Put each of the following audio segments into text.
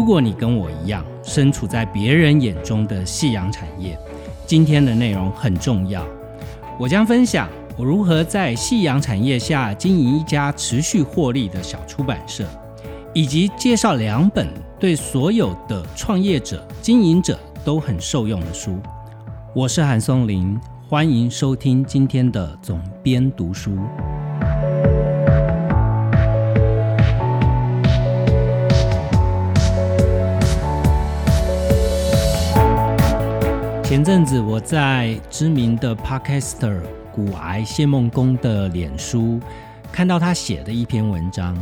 如果你跟我一样身处在别人眼中的夕阳产业，今天的内容很重要。我将分享我如何在夕阳产业下经营一家持续获利的小出版社，以及介绍两本对所有的创业者、经营者都很受用的书。我是韩松林，欢迎收听今天的总编读书。前阵子我在知名的 Podcaster 骨癌谢梦工的脸书看到他写的一篇文章，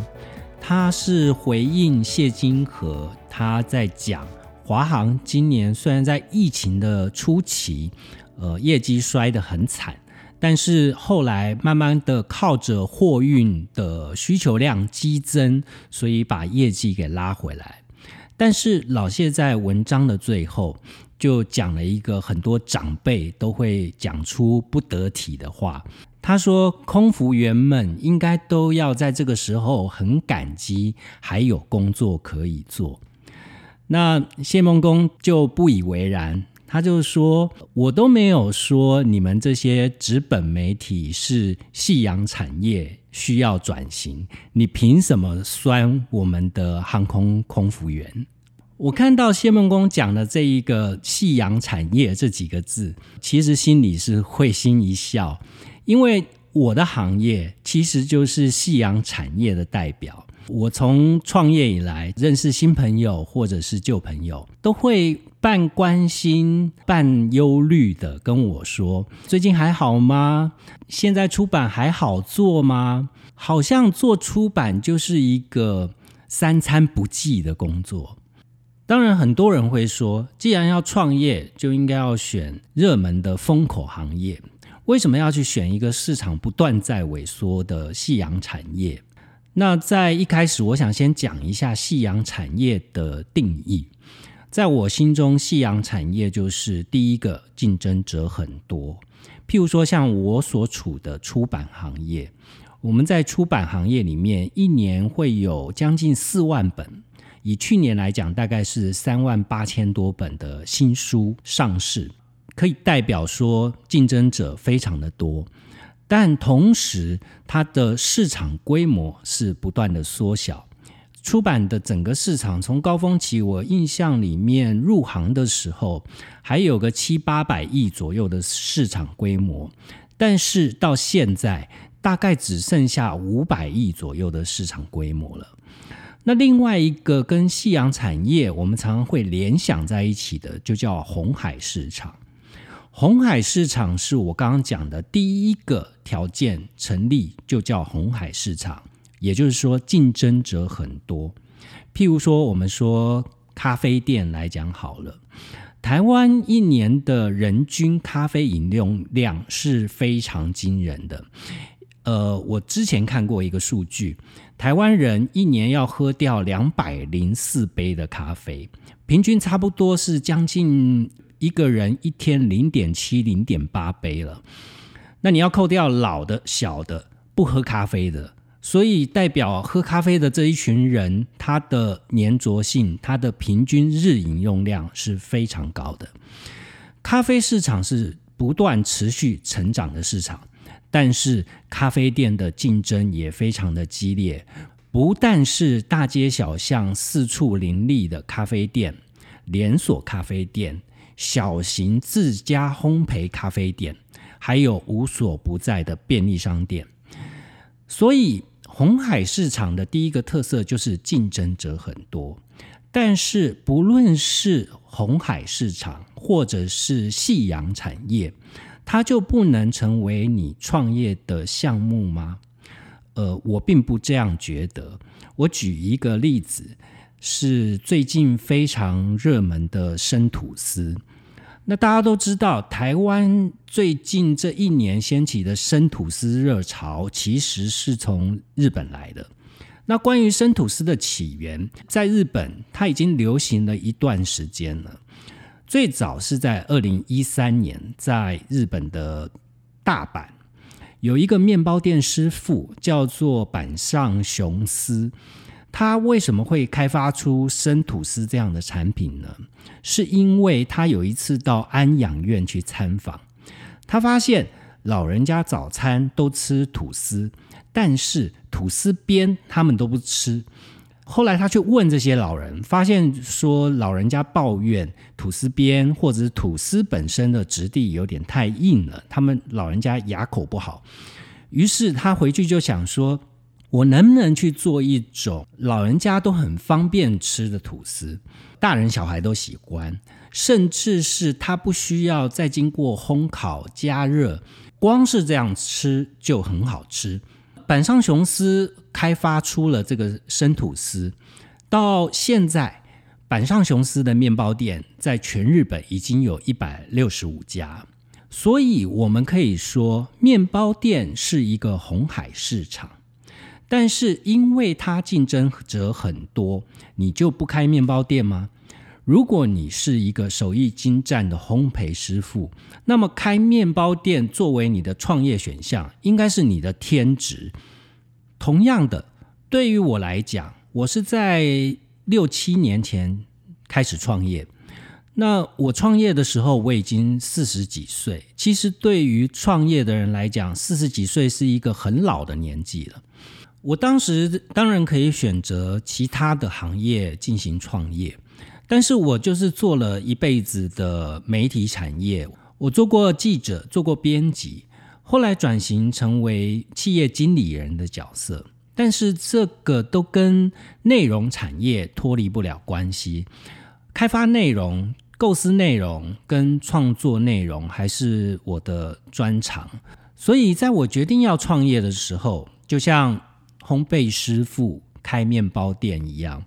他是回应谢金河，他在讲华航今年虽然在疫情的初期，呃，业绩摔得很惨，但是后来慢慢的靠着货运的需求量激增，所以把业绩给拉回来。但是老谢在文章的最后。就讲了一个很多长辈都会讲出不得体的话。他说：“空服员们应该都要在这个时候很感激还有工作可以做。”那谢梦工就不以为然，他就说：“我都没有说你们这些纸本媒体是夕阳产业需要转型，你凭什么酸我们的航空空服员？”我看到谢孟公讲的这一个“夕阳产业”这几个字，其实心里是会心一笑，因为我的行业其实就是夕阳产业的代表。我从创业以来，认识新朋友或者是旧朋友，都会半关心半忧虑的跟我说：“最近还好吗？现在出版还好做吗？”好像做出版就是一个三餐不济的工作。当然，很多人会说，既然要创业，就应该要选热门的风口行业。为什么要去选一个市场不断在萎缩的夕阳产业？那在一开始，我想先讲一下夕阳产业的定义。在我心中，夕阳产业就是第一个竞争者很多。譬如说，像我所处的出版行业，我们在出版行业里面，一年会有将近四万本。以去年来讲，大概是三万八千多本的新书上市，可以代表说竞争者非常的多，但同时它的市场规模是不断的缩小。出版的整个市场从高峰期，我印象里面入行的时候还有个七八百亿左右的市场规模，但是到现在大概只剩下五百亿左右的市场规模了。那另外一个跟夕阳产业，我们常常会联想在一起的，就叫红海市场。红海市场是我刚刚讲的第一个条件成立，就叫红海市场。也就是说，竞争者很多。譬如说，我们说咖啡店来讲好了，台湾一年的人均咖啡饮用量是非常惊人的。呃，我之前看过一个数据，台湾人一年要喝掉两百零四杯的咖啡，平均差不多是将近一个人一天零点七、零点八杯了。那你要扣掉老的、小的不喝咖啡的，所以代表喝咖啡的这一群人，他的粘着性、他的平均日饮用量是非常高的。咖啡市场是不断持续成长的市场。但是咖啡店的竞争也非常的激烈，不但是大街小巷四处林立的咖啡店、连锁咖啡店、小型自家烘焙咖啡店，还有无所不在的便利商店。所以红海市场的第一个特色就是竞争者很多。但是不论是红海市场或者是夕阳产业。它就不能成为你创业的项目吗？呃，我并不这样觉得。我举一个例子，是最近非常热门的生吐司。那大家都知道，台湾最近这一年掀起的生吐司热潮，其实是从日本来的。那关于生吐司的起源，在日本它已经流行了一段时间了。最早是在二零一三年，在日本的大阪，有一个面包店师傅叫做板上雄司，他为什么会开发出生吐司这样的产品呢？是因为他有一次到安养院去参访，他发现老人家早餐都吃吐司，但是吐司边他们都不吃。后来他去问这些老人，发现说老人家抱怨吐司边或者是吐司本身的质地有点太硬了，他们老人家牙口不好。于是他回去就想说，我能不能去做一种老人家都很方便吃的吐司，大人小孩都喜欢，甚至是他不需要再经过烘烤加热，光是这样吃就很好吃。板上雄司开发出了这个生吐司，到现在板上雄司的面包店在全日本已经有一百六十五家，所以我们可以说面包店是一个红海市场。但是因为它竞争者很多，你就不开面包店吗？如果你是一个手艺精湛的烘焙师傅，那么开面包店作为你的创业选项，应该是你的天职。同样的，对于我来讲，我是在六七年前开始创业。那我创业的时候，我已经四十几岁。其实对于创业的人来讲，四十几岁是一个很老的年纪了。我当时当然可以选择其他的行业进行创业。但是我就是做了一辈子的媒体产业，我做过记者，做过编辑，后来转型成为企业经理人的角色。但是这个都跟内容产业脱离不了关系，开发内容、构思内容跟创作内容还是我的专长。所以在我决定要创业的时候，就像烘焙师傅开面包店一样。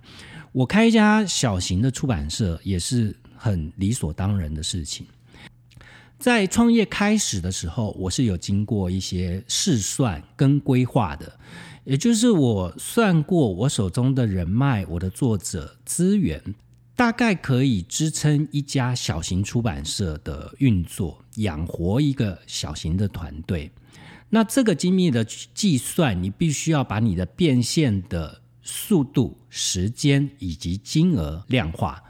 我开一家小型的出版社也是很理所当然的事情。在创业开始的时候，我是有经过一些试算跟规划的，也就是我算过我手中的人脉、我的作者资源，大概可以支撑一家小型出版社的运作，养活一个小型的团队。那这个精密的计算，你必须要把你的变现的。速度、时间以及金额量化，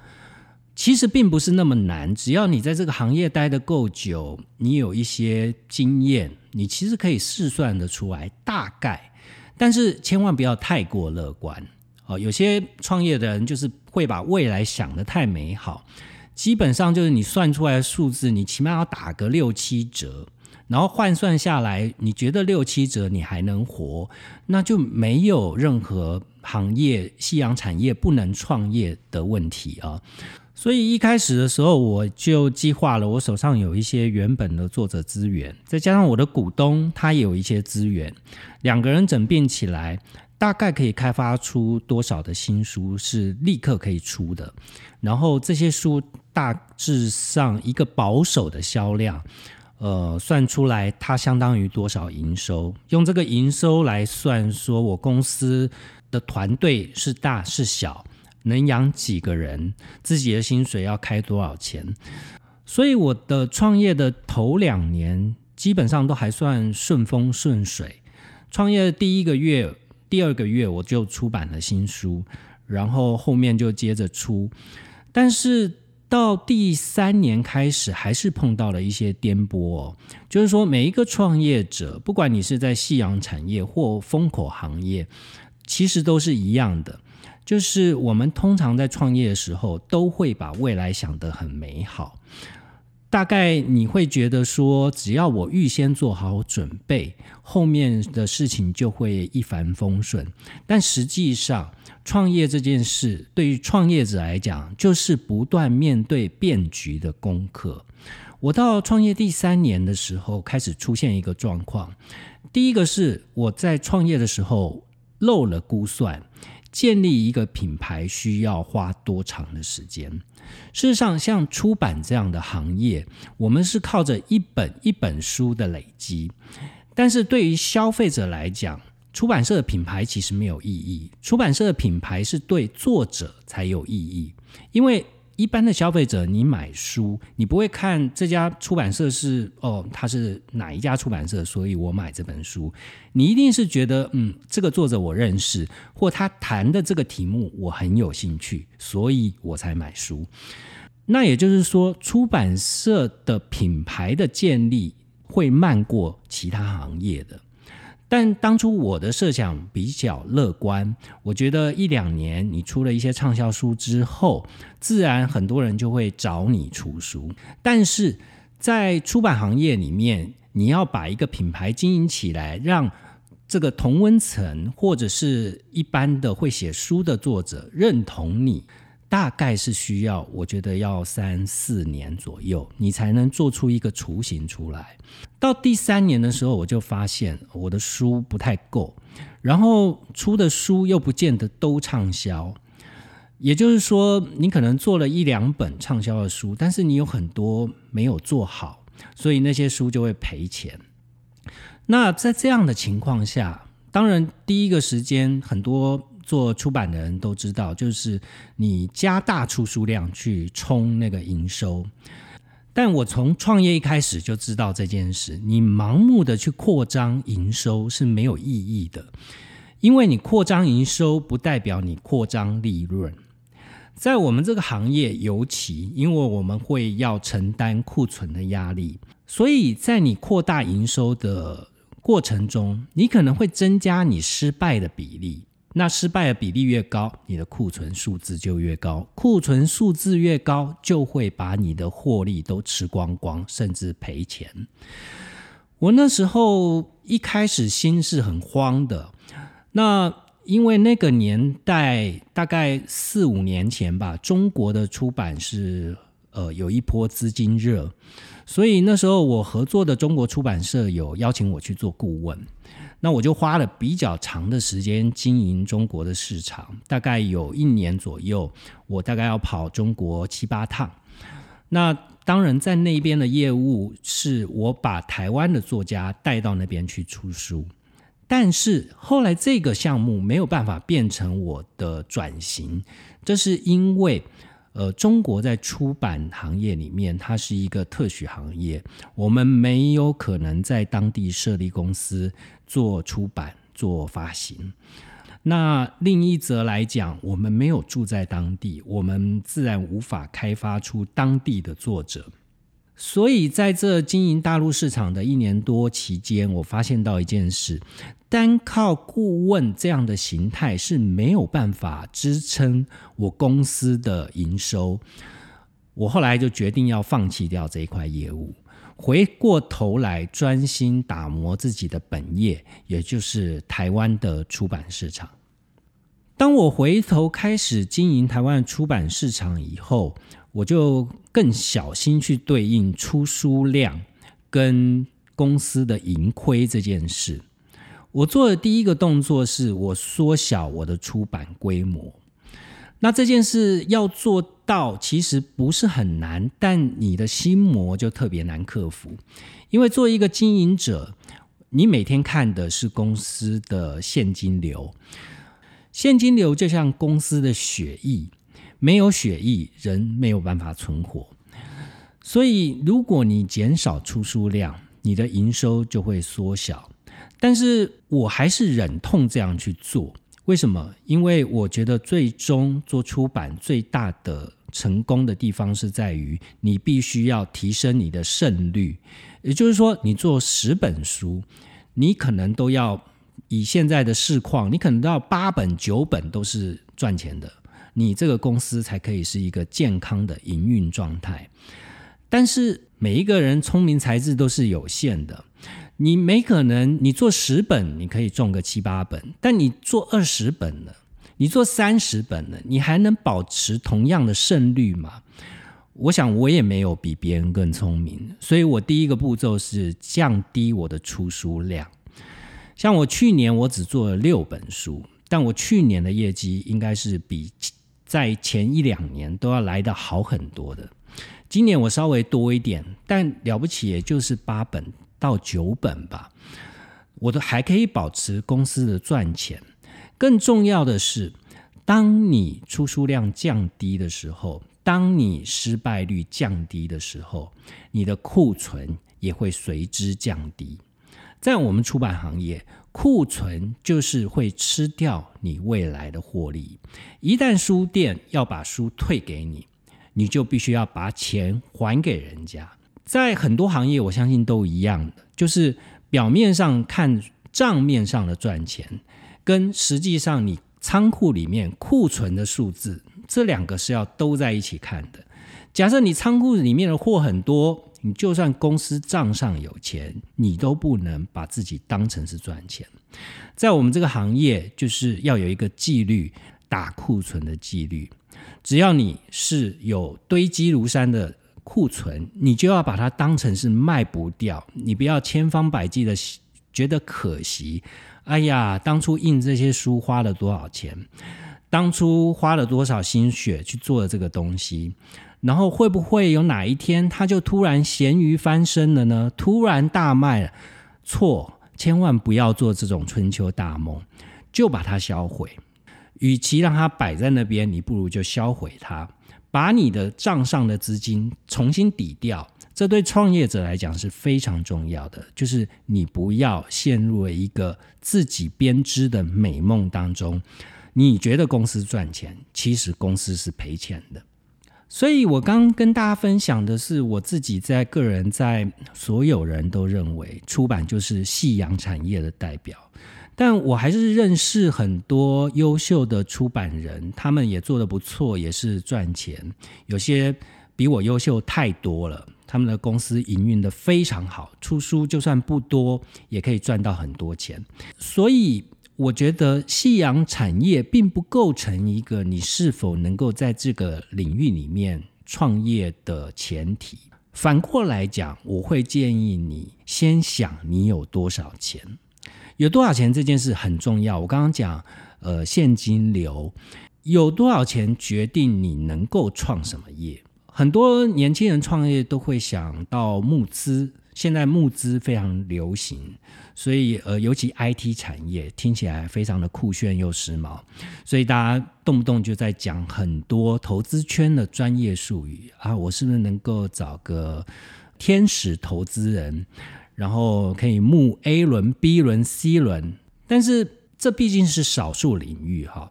其实并不是那么难。只要你在这个行业待得够久，你有一些经验，你其实可以试算得出来大概。但是千万不要太过乐观哦。有些创业的人就是会把未来想得太美好，基本上就是你算出来的数字，你起码要打个六七折。然后换算下来，你觉得六七折你还能活，那就没有任何行业夕阳产业不能创业的问题啊。所以一开始的时候，我就计划了，我手上有一些原本的作者资源，再加上我的股东他也有一些资源，两个人整并起来，大概可以开发出多少的新书是立刻可以出的。然后这些书大致上一个保守的销量。呃，算出来它相当于多少营收？用这个营收来算，说我公司的团队是大是小，能养几个人，自己的薪水要开多少钱？所以我的创业的头两年基本上都还算顺风顺水。创业的第一个月、第二个月我就出版了新书，然后后面就接着出，但是。到第三年开始，还是碰到了一些颠簸。就是说，每一个创业者，不管你是在夕阳产业或风口行业，其实都是一样的。就是我们通常在创业的时候，都会把未来想得很美好。大概你会觉得说，只要我预先做好准备，后面的事情就会一帆风顺。但实际上，创业这件事对于创业者来讲，就是不断面对变局的功课。我到创业第三年的时候，开始出现一个状况。第一个是我在创业的时候漏了估算，建立一个品牌需要花多长的时间。事实上，像出版这样的行业，我们是靠着一本一本书的累积。但是对于消费者来讲，出版社的品牌其实没有意义。出版社的品牌是对作者才有意义，因为一般的消费者，你买书，你不会看这家出版社是哦，它是哪一家出版社，所以我买这本书。你一定是觉得，嗯，这个作者我认识，或他谈的这个题目我很有兴趣，所以我才买书。那也就是说，出版社的品牌的建立会慢过其他行业的。但当初我的设想比较乐观，我觉得一两年你出了一些畅销书之后，自然很多人就会找你出书。但是在出版行业里面，你要把一个品牌经营起来，让这个同温层或者是一般的会写书的作者认同你。大概是需要，我觉得要三四年左右，你才能做出一个雏形出来。到第三年的时候，我就发现我的书不太够，然后出的书又不见得都畅销。也就是说，你可能做了一两本畅销的书，但是你有很多没有做好，所以那些书就会赔钱。那在这样的情况下，当然第一个时间很多。做出版的人都知道，就是你加大出书量去冲那个营收。但我从创业一开始就知道这件事，你盲目的去扩张营收是没有意义的，因为你扩张营收不代表你扩张利润。在我们这个行业，尤其因为我们会要承担库存的压力，所以在你扩大营收的过程中，你可能会增加你失败的比例。那失败的比例越高，你的库存数字就越高。库存数字越高，就会把你的获利都吃光光，甚至赔钱。我那时候一开始心是很慌的。那因为那个年代大概四五年前吧，中国的出版是呃有一波资金热，所以那时候我合作的中国出版社有邀请我去做顾问。那我就花了比较长的时间经营中国的市场，大概有一年左右，我大概要跑中国七八趟。那当然，在那边的业务是我把台湾的作家带到那边去出书，但是后来这个项目没有办法变成我的转型，这是因为。呃，中国在出版行业里面，它是一个特许行业，我们没有可能在当地设立公司做出版、做发行。那另一则来讲，我们没有住在当地，我们自然无法开发出当地的作者。所以在这经营大陆市场的一年多期间，我发现到一件事。单靠顾问这样的形态是没有办法支撑我公司的营收。我后来就决定要放弃掉这一块业务，回过头来专心打磨自己的本业，也就是台湾的出版市场。当我回头开始经营台湾出版市场以后，我就更小心去对应出书量跟公司的盈亏这件事。我做的第一个动作是我缩小我的出版规模。那这件事要做到，其实不是很难，但你的心魔就特别难克服。因为作为一个经营者，你每天看的是公司的现金流，现金流就像公司的血液，没有血液，人没有办法存活。所以，如果你减少出书量，你的营收就会缩小。但是我还是忍痛这样去做，为什么？因为我觉得最终做出版最大的成功的地方是在于，你必须要提升你的胜率。也就是说，你做十本书，你可能都要以现在的市况，你可能都要八本九本都是赚钱的，你这个公司才可以是一个健康的营运状态。但是每一个人聪明才智都是有限的。你没可能，你做十本你可以中个七八本，但你做二十本呢？你做三十本呢？你还能保持同样的胜率吗？我想我也没有比别人更聪明，所以我第一个步骤是降低我的出书量。像我去年我只做了六本书，但我去年的业绩应该是比在前一两年都要来的好很多的。今年我稍微多一点，但了不起也就是八本。到九本吧，我都还可以保持公司的赚钱。更重要的是，当你出书量降低的时候，当你失败率降低的时候，你的库存也会随之降低。在我们出版行业，库存就是会吃掉你未来的获利。一旦书店要把书退给你，你就必须要把钱还给人家。在很多行业，我相信都一样的，就是表面上看账面上的赚钱，跟实际上你仓库里面库存的数字，这两个是要都在一起看的。假设你仓库里面的货很多。你就算公司账上有钱，你都不能把自己当成是赚钱。在我们这个行业，就是要有一个纪律，打库存的纪律。只要你是有堆积如山的库存，你就要把它当成是卖不掉。你不要千方百计的觉得可惜。哎呀，当初印这些书花了多少钱？当初花了多少心血去做了这个东西？然后会不会有哪一天，他就突然咸鱼翻身了呢？突然大卖了？错，千万不要做这种春秋大梦，就把它销毁。与其让它摆在那边，你不如就销毁它，把你的账上的资金重新抵掉。这对创业者来讲是非常重要的，就是你不要陷入了一个自己编织的美梦当中。你觉得公司赚钱，其实公司是赔钱的。所以，我刚跟大家分享的是我自己在个人，在所有人都认为出版就是夕阳产业的代表，但我还是认识很多优秀的出版人，他们也做得不错，也是赚钱。有些比我优秀太多了，他们的公司营运的非常好，出书就算不多，也可以赚到很多钱。所以。我觉得夕阳产业并不构成一个你是否能够在这个领域里面创业的前提。反过来讲，我会建议你先想你有多少钱，有多少钱这件事很重要。我刚刚讲，呃，现金流有多少钱决定你能够创什么业。很多年轻人创业都会想到募资。现在募资非常流行，所以呃，尤其 IT 产业听起来非常的酷炫又时髦，所以大家动不动就在讲很多投资圈的专业术语啊。我是不是能够找个天使投资人，然后可以募 A 轮、B 轮、C 轮？但是这毕竟是少数领域哈。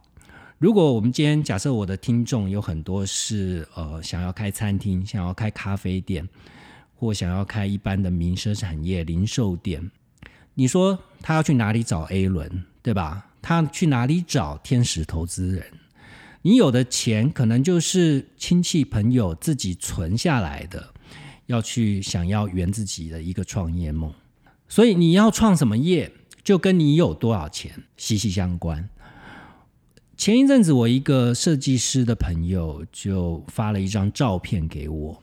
如果我们今天假设我的听众有很多是呃想要开餐厅、想要开咖啡店。或想要开一般的民生产业零售店，你说他要去哪里找 A 轮，对吧？他去哪里找天使投资人？你有的钱可能就是亲戚朋友自己存下来的，要去想要圆自己的一个创业梦。所以你要创什么业，就跟你有多少钱息息相关。前一阵子，我一个设计师的朋友就发了一张照片给我。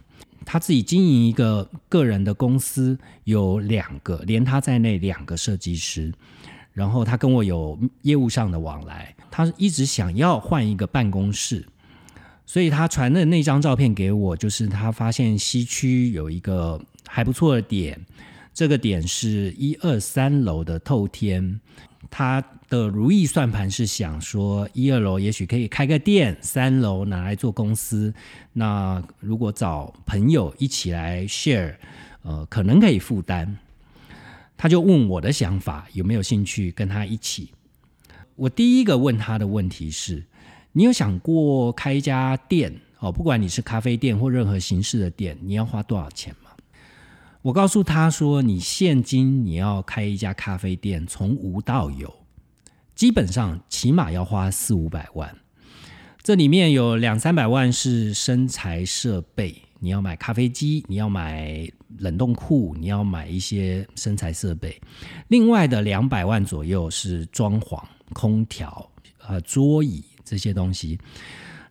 他自己经营一个个人的公司，有两个，连他在内两个设计师。然后他跟我有业务上的往来，他一直想要换一个办公室，所以他传的那张照片给我，就是他发现西区有一个还不错的点，这个点是一二三楼的透天。他的如意算盘是想说，一二楼也许可以开个店，三楼拿来做公司。那如果找朋友一起来 share，呃，可能可以负担。他就问我的想法，有没有兴趣跟他一起？我第一个问他的问题是：你有想过开一家店？哦，不管你是咖啡店或任何形式的店，你要花多少钱吗？我告诉他说：“你现金你要开一家咖啡店，从无到有，基本上起码要花四五百万。这里面有两三百万是生材设备，你要买咖啡机，你要买冷冻库，你要买一些生材设备。另外的两百万左右是装潢、空调、呃桌椅这些东西。”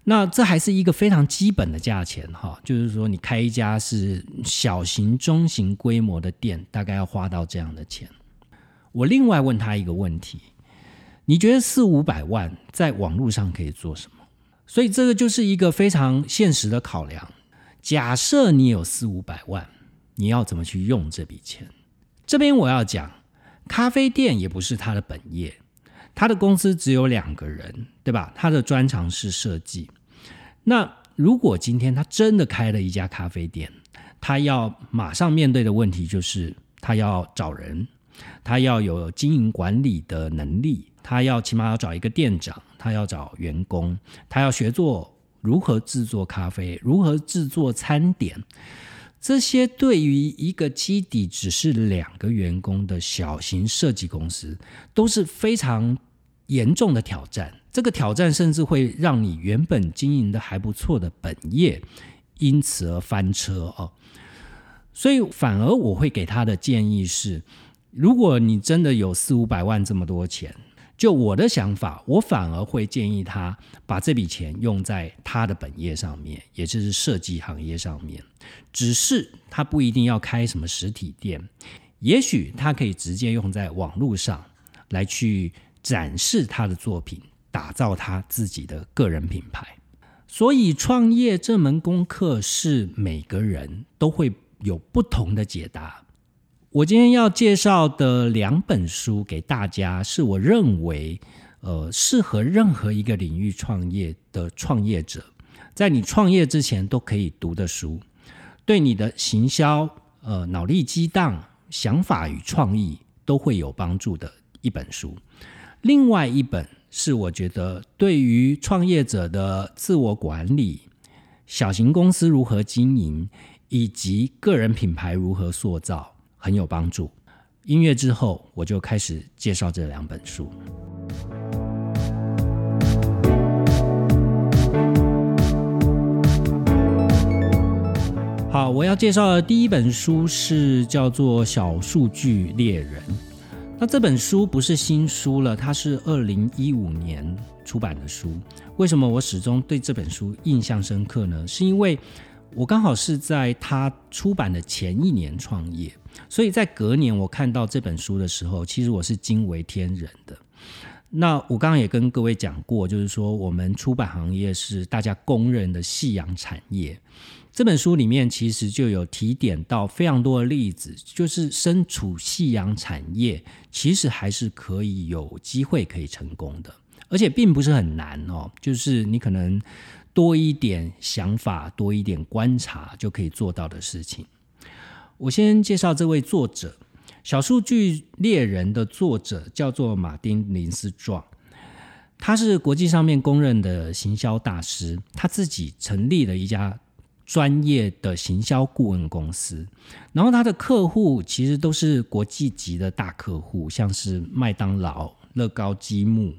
那这还是一个非常基本的价钱哈，就是说你开一家是小型、中型规模的店，大概要花到这样的钱。我另外问他一个问题：你觉得四五百万在网络上可以做什么？所以这个就是一个非常现实的考量。假设你有四五百万，你要怎么去用这笔钱？这边我要讲，咖啡店也不是他的本业。他的公司只有两个人，对吧？他的专长是设计。那如果今天他真的开了一家咖啡店，他要马上面对的问题就是他要找人，他要有经营管理的能力，他要起码要找一个店长，他要找员工，他要学做如何制作咖啡，如何制作餐点。这些对于一个基底只是两个员工的小型设计公司，都是非常严重的挑战。这个挑战甚至会让你原本经营的还不错的本业因此而翻车哦。所以，反而我会给他的建议是：如果你真的有四五百万这么多钱。就我的想法，我反而会建议他把这笔钱用在他的本业上面，也就是设计行业上面。只是他不一定要开什么实体店，也许他可以直接用在网络上来去展示他的作品，打造他自己的个人品牌。所以，创业这门功课是每个人都会有不同的解答。我今天要介绍的两本书给大家，是我认为呃适合任何一个领域创业的创业者，在你创业之前都可以读的书，对你的行销、呃脑力激荡、想法与创意都会有帮助的一本书。另外一本是我觉得对于创业者的自我管理、小型公司如何经营以及个人品牌如何塑造。很有帮助。音乐之后，我就开始介绍这两本书。好，我要介绍的第一本书是叫做《小数据猎人》。那这本书不是新书了，它是二零一五年出版的书。为什么我始终对这本书印象深刻呢？是因为我刚好是在他出版的前一年创业。所以在隔年我看到这本书的时候，其实我是惊为天人的。那我刚刚也跟各位讲过，就是说我们出版行业是大家公认的夕阳产业。这本书里面其实就有提点到非常多的例子，就是身处夕阳产业，其实还是可以有机会可以成功的，而且并不是很难哦。就是你可能多一点想法，多一点观察，就可以做到的事情。我先介绍这位作者，《小数据猎人》的作者叫做马丁·林斯壮，他是国际上面公认的行销大师，他自己成立了一家专业的行销顾问公司，然后他的客户其实都是国际级的大客户，像是麦当劳、乐高积木。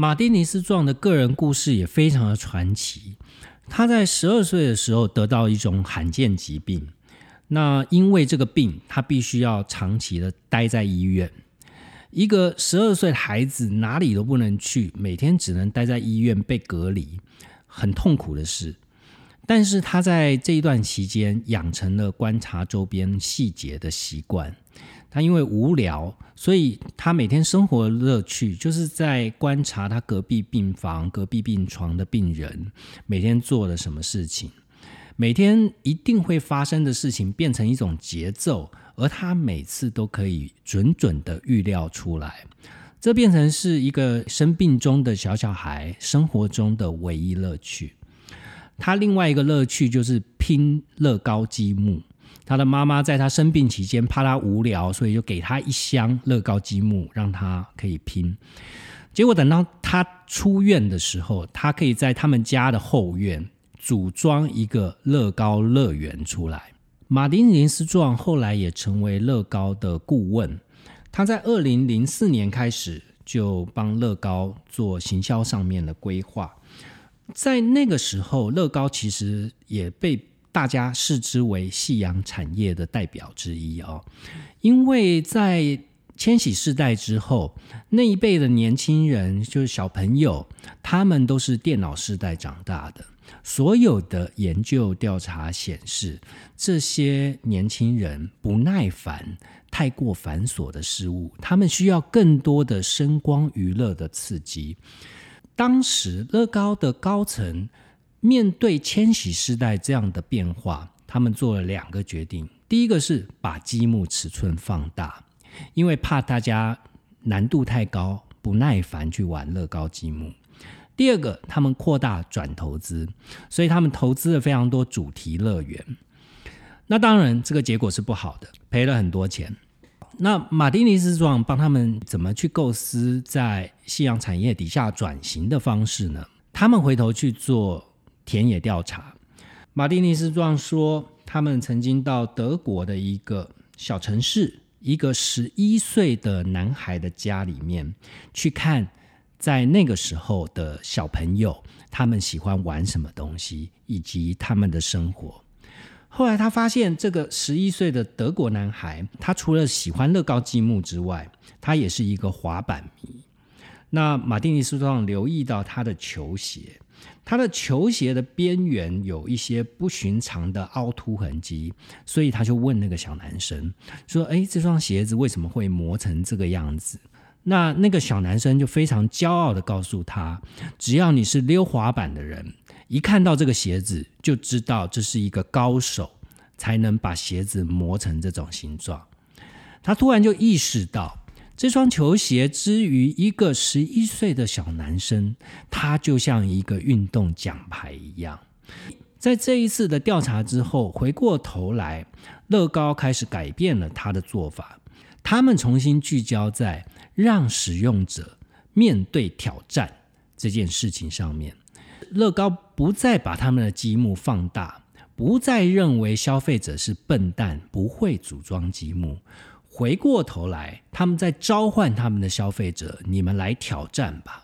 马丁·尼斯壮的个人故事也非常的传奇，他在十二岁的时候得到一种罕见疾病。那因为这个病，他必须要长期的待在医院。一个十二岁的孩子哪里都不能去，每天只能待在医院被隔离，很痛苦的事。但是他在这一段期间养成了观察周边细节的习惯。他因为无聊，所以他每天生活的乐趣就是在观察他隔壁病房、隔壁病床的病人每天做了什么事情。每天一定会发生的事情变成一种节奏，而他每次都可以准准的预料出来，这变成是一个生病中的小小孩生活中的唯一乐趣。他另外一个乐趣就是拼乐高积木。他的妈妈在他生病期间怕他无聊，所以就给他一箱乐高积木，让他可以拼。结果等到他出院的时候，他可以在他们家的后院。组装一个乐高乐园出来。马丁·林斯壮后来也成为乐高的顾问。他在二零零四年开始就帮乐高做行销上面的规划。在那个时候，乐高其实也被大家视之为夕阳产业的代表之一哦。因为在千禧世代之后，那一辈的年轻人就是小朋友，他们都是电脑世代长大的。所有的研究调查显示，这些年轻人不耐烦太过繁琐的事物，他们需要更多的声光娱乐的刺激。当时乐高的高层面对千禧世代这样的变化，他们做了两个决定：第一个是把积木尺寸放大，因为怕大家难度太高，不耐烦去玩乐高积木。第二个，他们扩大转投资，所以他们投资了非常多主题乐园。那当然，这个结果是不好的，赔了很多钱。那马丁尼斯状帮他们怎么去构思在夕阳产业底下转型的方式呢？他们回头去做田野调查。马丁尼斯壮说，他们曾经到德国的一个小城市，一个十一岁的男孩的家里面去看，在那个时候的小朋友，他们喜欢玩什么东西，以及他们的生活。后来他发现，这个十一岁的德国男孩，他除了喜欢乐高积木之外，他也是一个滑板迷。那马丁尼斯壮留意到他的球鞋，他的球鞋的边缘有一些不寻常的凹凸痕迹，所以他就问那个小男生说：“哎，这双鞋子为什么会磨成这个样子？”那那个小男生就非常骄傲的告诉他：“只要你是溜滑板的人。”一看到这个鞋子，就知道这是一个高手才能把鞋子磨成这种形状。他突然就意识到，这双球鞋之于一个十一岁的小男生，他就像一个运动奖牌一样。在这一次的调查之后，回过头来，乐高开始改变了他的做法。他们重新聚焦在让使用者面对挑战这件事情上面。乐高不再把他们的积木放大，不再认为消费者是笨蛋，不会组装积木。回过头来，他们在召唤他们的消费者：“你们来挑战吧！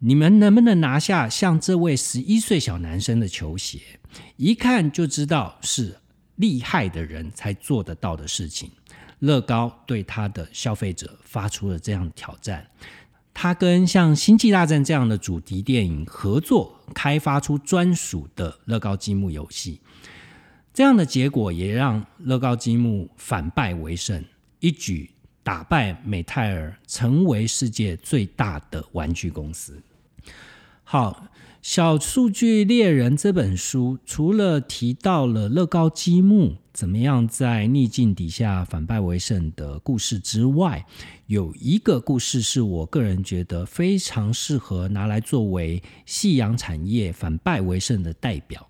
你们能不能拿下像这位十一岁小男生的球鞋？一看就知道是厉害的人才做得到的事情。”乐高对他的消费者发出了这样的挑战。他跟像《星际大战》这样的主题电影合作，开发出专属的乐高积木游戏，这样的结果也让乐高积木反败为胜，一举打败美泰尔，成为世界最大的玩具公司。好。小数据猎人这本书除了提到了乐高积木怎么样在逆境底下反败为胜的故事之外，有一个故事是我个人觉得非常适合拿来作为夕阳产业反败为胜的代表。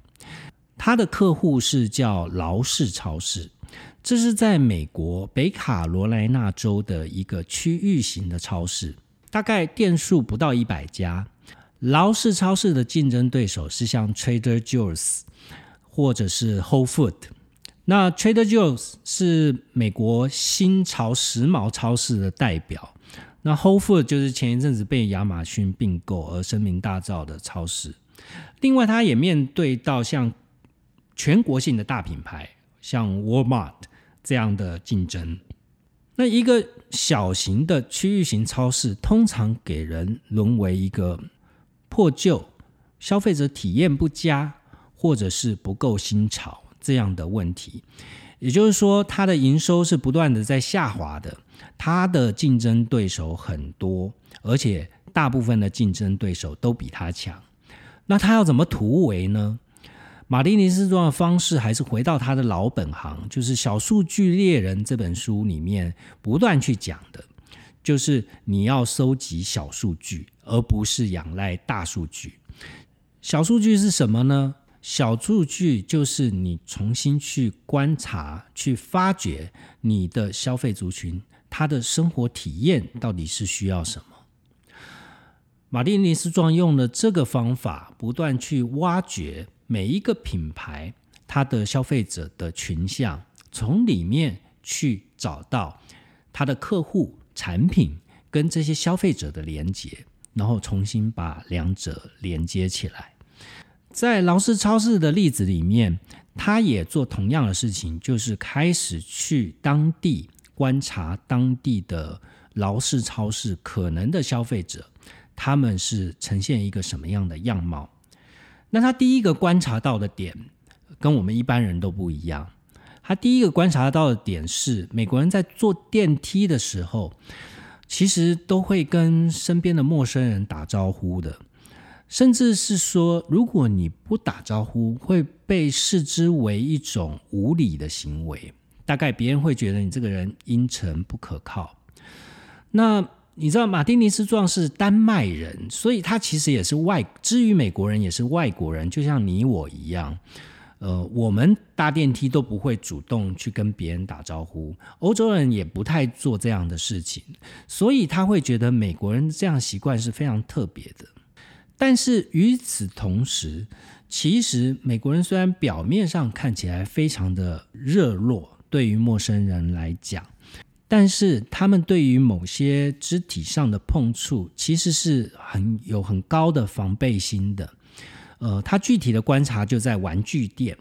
他的客户是叫劳氏超市，这是在美国北卡罗来纳州的一个区域型的超市，大概店数不到一百家。劳氏超市的竞争对手是像 Trader Joe's 或者是 Whole Food。那 Trader Joe's 是美国新潮时髦超市的代表，那 Whole Food 就是前一阵子被亚马逊并购而声名大噪的超市。另外，它也面对到像全国性的大品牌，像 Walmart 这样的竞争。那一个小型的区域型超市，通常给人沦为一个。破旧、消费者体验不佳，或者是不够新潮这样的问题，也就是说，它的营收是不断的在下滑的。它的竞争对手很多，而且大部分的竞争对手都比它强。那他要怎么突围呢？马丁尼斯状的方式还是回到他的老本行，就是《小数据猎人》这本书里面不断去讲的。就是你要收集小数据，而不是仰赖大数据。小数据是什么呢？小数据就是你重新去观察、去发掘你的消费族群，他的生活体验到底是需要什么。马丁尼斯壮用了这个方法，不断去挖掘每一个品牌它的消费者的群像，从里面去找到他的客户。产品跟这些消费者的连接，然后重新把两者连接起来。在劳斯超市的例子里面，他也做同样的事情，就是开始去当地观察当地的劳氏超市可能的消费者，他们是呈现一个什么样的样貌。那他第一个观察到的点，跟我们一般人都不一样。他第一个观察到的点是，美国人在坐电梯的时候，其实都会跟身边的陌生人打招呼的，甚至是说，如果你不打招呼，会被视之为一种无礼的行为，大概别人会觉得你这个人阴沉不可靠。那你知道马丁尼斯壮是丹麦人，所以他其实也是外，至于美国人也是外国人，就像你我一样。呃，我们搭电梯都不会主动去跟别人打招呼，欧洲人也不太做这样的事情，所以他会觉得美国人这样习惯是非常特别的。但是与此同时，其实美国人虽然表面上看起来非常的热络，对于陌生人来讲。但是他们对于某些肢体上的碰触，其实是很有很高的防备心的。呃，他具体的观察就在玩具店，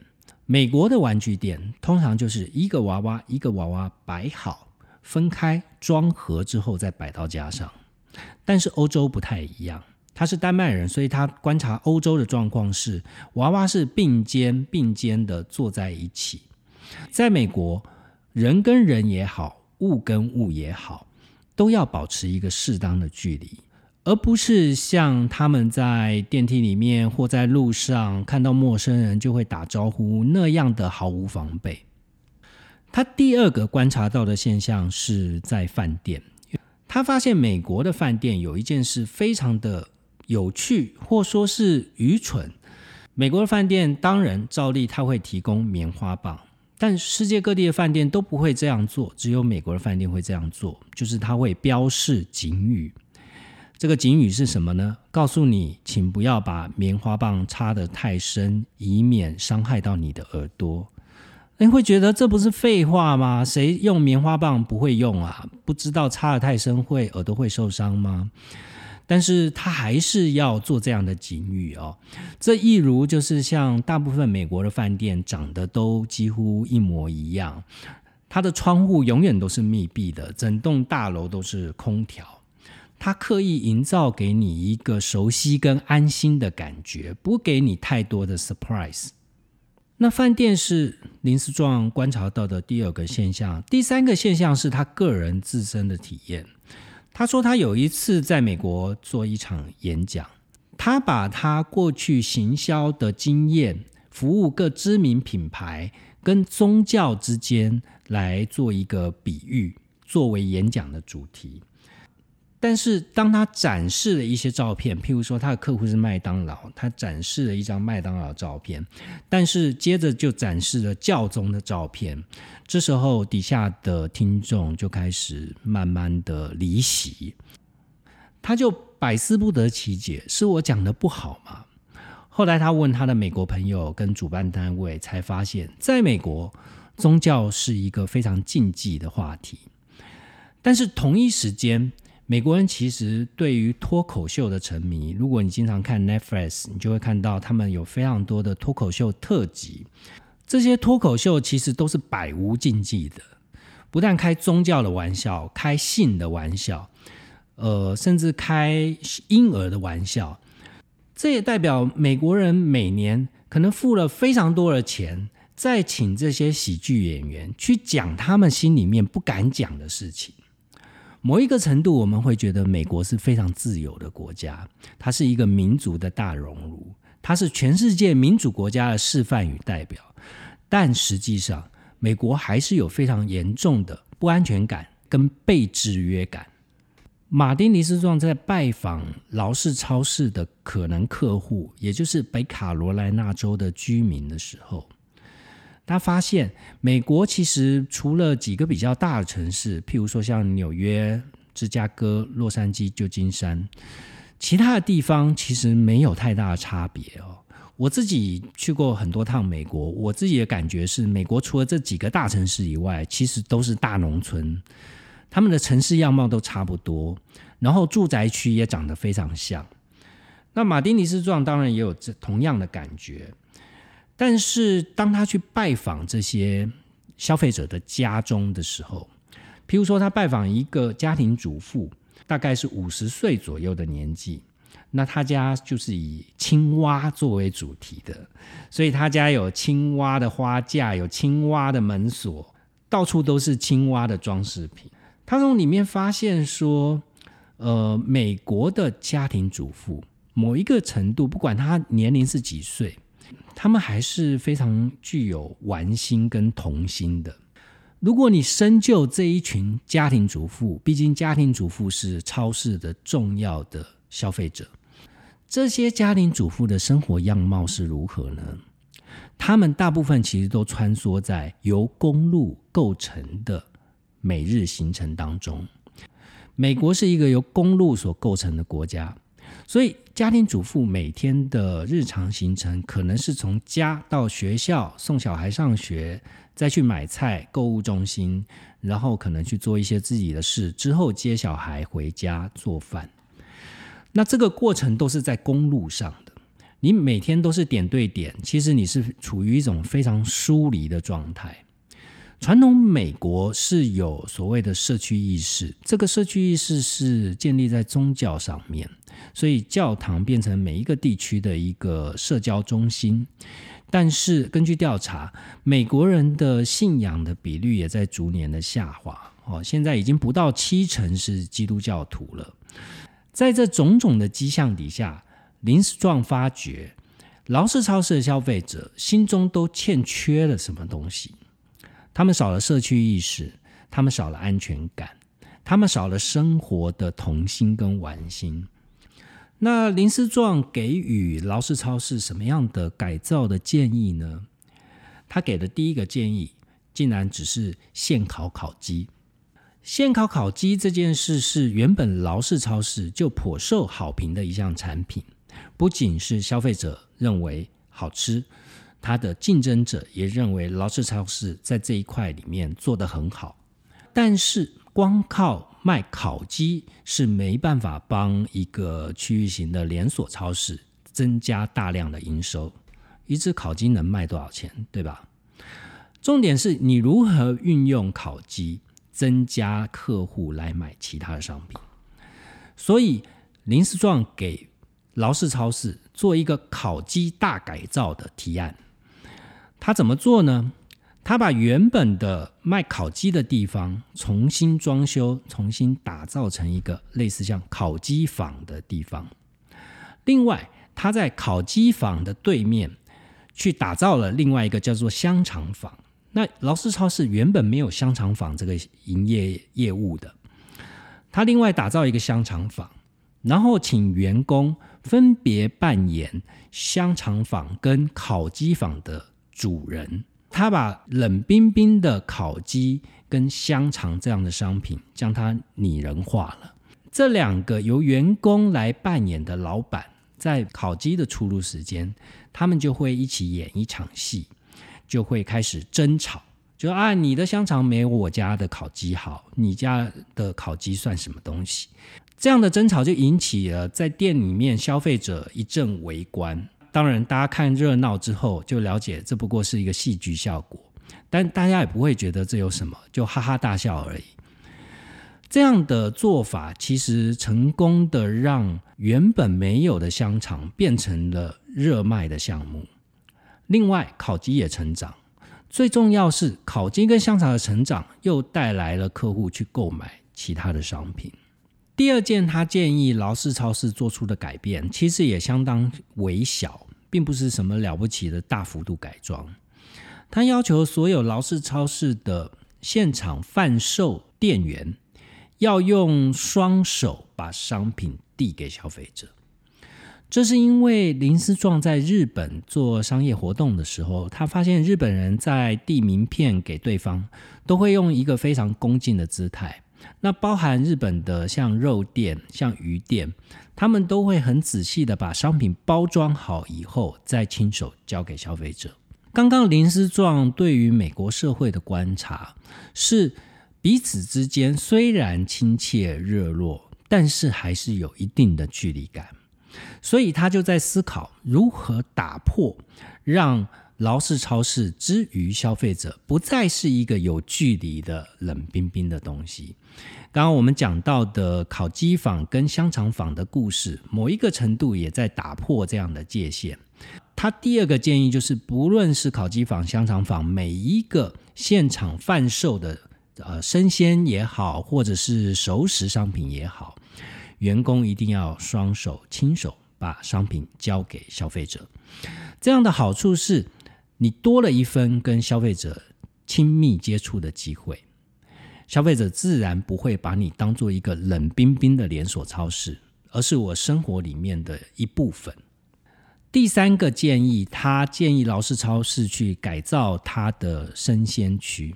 美国的玩具店通常就是一个娃娃一个娃娃摆好，分开装盒之后再摆到架上。但是欧洲不太一样，他是丹麦人，所以他观察欧洲的状况是娃娃是并肩并肩的坐在一起。在美国，人跟人也好。物跟物也好，都要保持一个适当的距离，而不是像他们在电梯里面或在路上看到陌生人就会打招呼那样的毫无防备。他第二个观察到的现象是在饭店，他发现美国的饭店有一件事非常的有趣，或说是愚蠢。美国的饭店当然照例他会提供棉花棒。但世界各地的饭店都不会这样做，只有美国的饭店会这样做，就是它会标示警语。这个警语是什么呢？告诉你，请不要把棉花棒插得太深，以免伤害到你的耳朵。你会觉得这不是废话吗？谁用棉花棒不会用啊？不知道插得太深会耳朵会受伤吗？但是他还是要做这样的警语哦，这一如就是像大部分美国的饭店长得都几乎一模一样，它的窗户永远都是密闭的，整栋大楼都是空调，它刻意营造给你一个熟悉跟安心的感觉，不给你太多的 surprise。那饭店是林斯壮观察到的第二个现象，第三个现象是他个人自身的体验。他说，他有一次在美国做一场演讲，他把他过去行销的经验、服务各知名品牌跟宗教之间来做一个比喻，作为演讲的主题。但是，当他展示了一些照片，譬如说他的客户是麦当劳，他展示了一张麦当劳照片，但是接着就展示了教宗的照片。这时候，底下的听众就开始慢慢的离席，他就百思不得其解：是我讲的不好吗？后来他问他的美国朋友跟主办单位，才发现，在美国，宗教是一个非常禁忌的话题，但是同一时间。美国人其实对于脱口秀的沉迷，如果你经常看 Netflix，你就会看到他们有非常多的脱口秀特辑。这些脱口秀其实都是百无禁忌的，不但开宗教的玩笑，开性的玩笑，呃，甚至开婴儿的玩笑。这也代表美国人每年可能付了非常多的钱，在请这些喜剧演员去讲他们心里面不敢讲的事情。某一个程度，我们会觉得美国是非常自由的国家，它是一个民族的大熔炉，它是全世界民主国家的示范与代表。但实际上，美国还是有非常严重的不安全感跟被制约感。马丁尼斯壮在拜访劳氏超市的可能客户，也就是北卡罗来纳州的居民的时候。他发现，美国其实除了几个比较大的城市，譬如说像纽约、芝加哥、洛杉矶、旧金山，其他的地方其实没有太大的差别哦。我自己去过很多趟美国，我自己的感觉是，美国除了这几个大城市以外，其实都是大农村，他们的城市样貌都差不多，然后住宅区也长得非常像。那马丁尼斯状当然也有这同样的感觉。但是当他去拜访这些消费者的家中的时候，譬如说他拜访一个家庭主妇，大概是五十岁左右的年纪，那他家就是以青蛙作为主题的，所以他家有青蛙的花架，有青蛙的门锁，到处都是青蛙的装饰品。他从里面发现说，呃，美国的家庭主妇某一个程度，不管他年龄是几岁。他们还是非常具有玩心跟童心的。如果你深究这一群家庭主妇，毕竟家庭主妇是超市的重要的消费者，这些家庭主妇的生活样貌是如何呢？他们大部分其实都穿梭在由公路构成的每日行程当中。美国是一个由公路所构成的国家，所以家庭主妇每天的日常行程可能是从家到学校送小孩上学，再去买菜、购物中心，然后可能去做一些自己的事，之后接小孩回家做饭。那这个过程都是在公路上的。你每天都是点对点，其实你是处于一种非常疏离的状态。传统美国是有所谓的社区意识，这个社区意识是建立在宗教上面，所以教堂变成每一个地区的一个社交中心。但是根据调查，美国人的信仰的比率也在逐年的下滑，哦，现在已经不到七成是基督教徒了。在这种种的迹象底下。林斯壮发觉，劳氏超市的消费者心中都欠缺了什么东西？他们少了社区意识，他们少了安全感，他们少了生活的童心跟玩心。那林斯壮给予劳氏超市什么样的改造的建议呢？他给的第一个建议，竟然只是现烤烤鸡。现烤烤鸡这件事，是原本劳氏超市就颇受好评的一项产品。不仅是消费者认为好吃，它的竞争者也认为劳氏超市在这一块里面做得很好。但是，光靠卖烤鸡是没办法帮一个区域型的连锁超市增加大量的营收。一只烤鸡能卖多少钱，对吧？重点是你如何运用烤鸡增加客户来买其他的商品。所以，林斯壮给。劳氏超市做一个烤鸡大改造的提案，他怎么做呢？他把原本的卖烤鸡的地方重新装修，重新打造成一个类似像烤鸡坊的地方。另外，他在烤鸡坊的对面去打造了另外一个叫做香肠坊。那劳斯超市原本没有香肠坊这个营业业务的，他另外打造一个香肠坊，然后请员工。分别扮演香肠坊跟烤鸡坊的主人，他把冷冰冰的烤鸡跟香肠这样的商品，将它拟人化了。这两个由员工来扮演的老板，在烤鸡的出炉时间，他们就会一起演一场戏，就会开始争吵，就啊，你的香肠没有我家的烤鸡好，你家的烤鸡算什么东西？这样的争吵就引起了在店里面消费者一阵围观。当然，大家看热闹之后就了解，这不过是一个戏剧效果，但大家也不会觉得这有什么，就哈哈大笑而已。这样的做法其实成功的让原本没有的香肠变成了热卖的项目。另外，烤鸡也成长，最重要是烤鸡跟香肠的成长又带来了客户去购买其他的商品。第二件，他建议劳氏超市做出的改变，其实也相当微小，并不是什么了不起的大幅度改装。他要求所有劳氏超市的现场贩售店员要用双手把商品递给消费者。这是因为林思壮在日本做商业活动的时候，他发现日本人在递名片给对方，都会用一个非常恭敬的姿态。那包含日本的像肉店、像鱼店，他们都会很仔细的把商品包装好以后，再亲手交给消费者。刚刚林思壮对于美国社会的观察是，彼此之间虽然亲切热络，但是还是有一定的距离感，所以他就在思考如何打破让。劳氏超市之于消费者，不再是一个有距离的冷冰冰的东西。刚刚我们讲到的烤鸡坊跟香肠坊的故事，某一个程度也在打破这样的界限。他第二个建议就是，不论是烤鸡坊、香肠坊，每一个现场贩售的呃生鲜也好，或者是熟食商品也好，员工一定要双手亲手把商品交给消费者。这样的好处是。你多了一分跟消费者亲密接触的机会，消费者自然不会把你当做一个冷冰冰的连锁超市，而是我生活里面的一部分。第三个建议，他建议劳氏超市去改造它的生鲜区。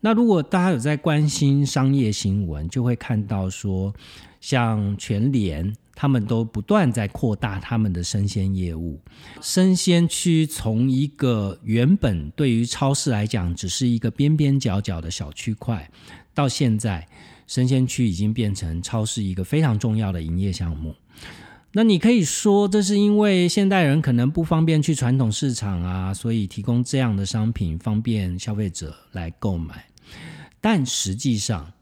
那如果大家有在关心商业新闻，就会看到说，像全联，他们都不断在扩大他们的生鲜业务。生鲜区从一个原本对于超市来讲只是一个边边角角的小区块，到现在生鲜区已经变成超市一个非常重要的营业项目。那你可以说，这是因为现代人可能不方便去传统市场啊，所以提供这样的商品方便消费者来购买。但实际上，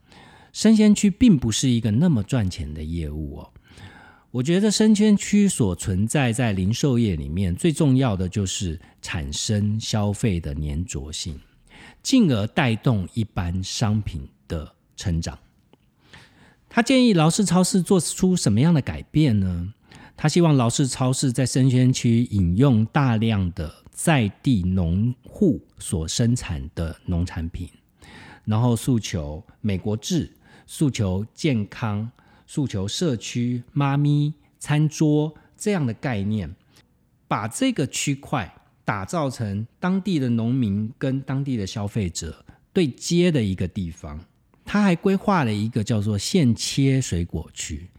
生鲜区并不是一个那么赚钱的业务哦。我觉得生鲜区所存在在零售业里面最重要的就是产生消费的粘着性，进而带动一般商品的成长。他建议劳氏超市做出什么样的改变呢？他希望劳氏超市在生鲜区引用大量的在地农户所生产的农产品，然后诉求美国制，诉求健康，诉求社区妈咪餐桌这样的概念，把这个区块打造成当地的农民跟当地的消费者对接的一个地方。他还规划了一个叫做现切水果区。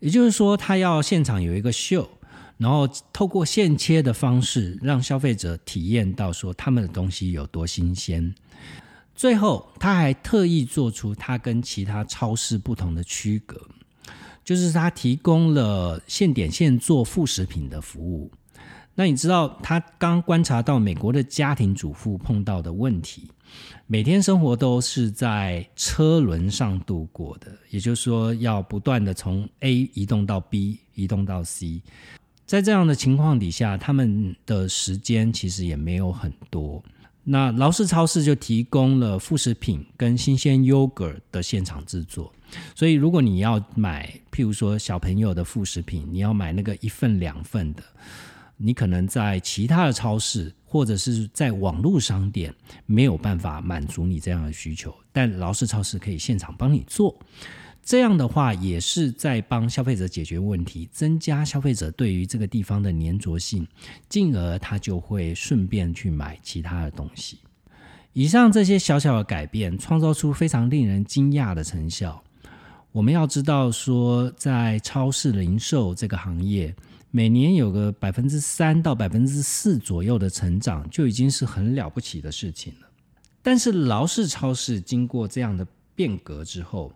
也就是说，他要现场有一个秀，然后透过现切的方式，让消费者体验到说他们的东西有多新鲜。最后，他还特意做出他跟其他超市不同的区隔，就是他提供了现点现做副食品的服务。那你知道他刚观察到美国的家庭主妇碰到的问题，每天生活都是在车轮上度过的，也就是说要不断的从 A 移动到 B，移动到 C，在这样的情况底下，他们的时间其实也没有很多。那劳氏超市就提供了副食品跟新鲜 yogurt 的现场制作，所以如果你要买，譬如说小朋友的副食品，你要买那个一份两份的。你可能在其他的超市或者是在网络商店没有办法满足你这样的需求，但劳氏超市可以现场帮你做。这样的话，也是在帮消费者解决问题，增加消费者对于这个地方的粘着性，进而他就会顺便去买其他的东西。以上这些小小的改变，创造出非常令人惊讶的成效。我们要知道说，在超市零售这个行业。每年有个百分之三到百分之四左右的成长，就已经是很了不起的事情了。但是劳氏超市经过这样的变革之后，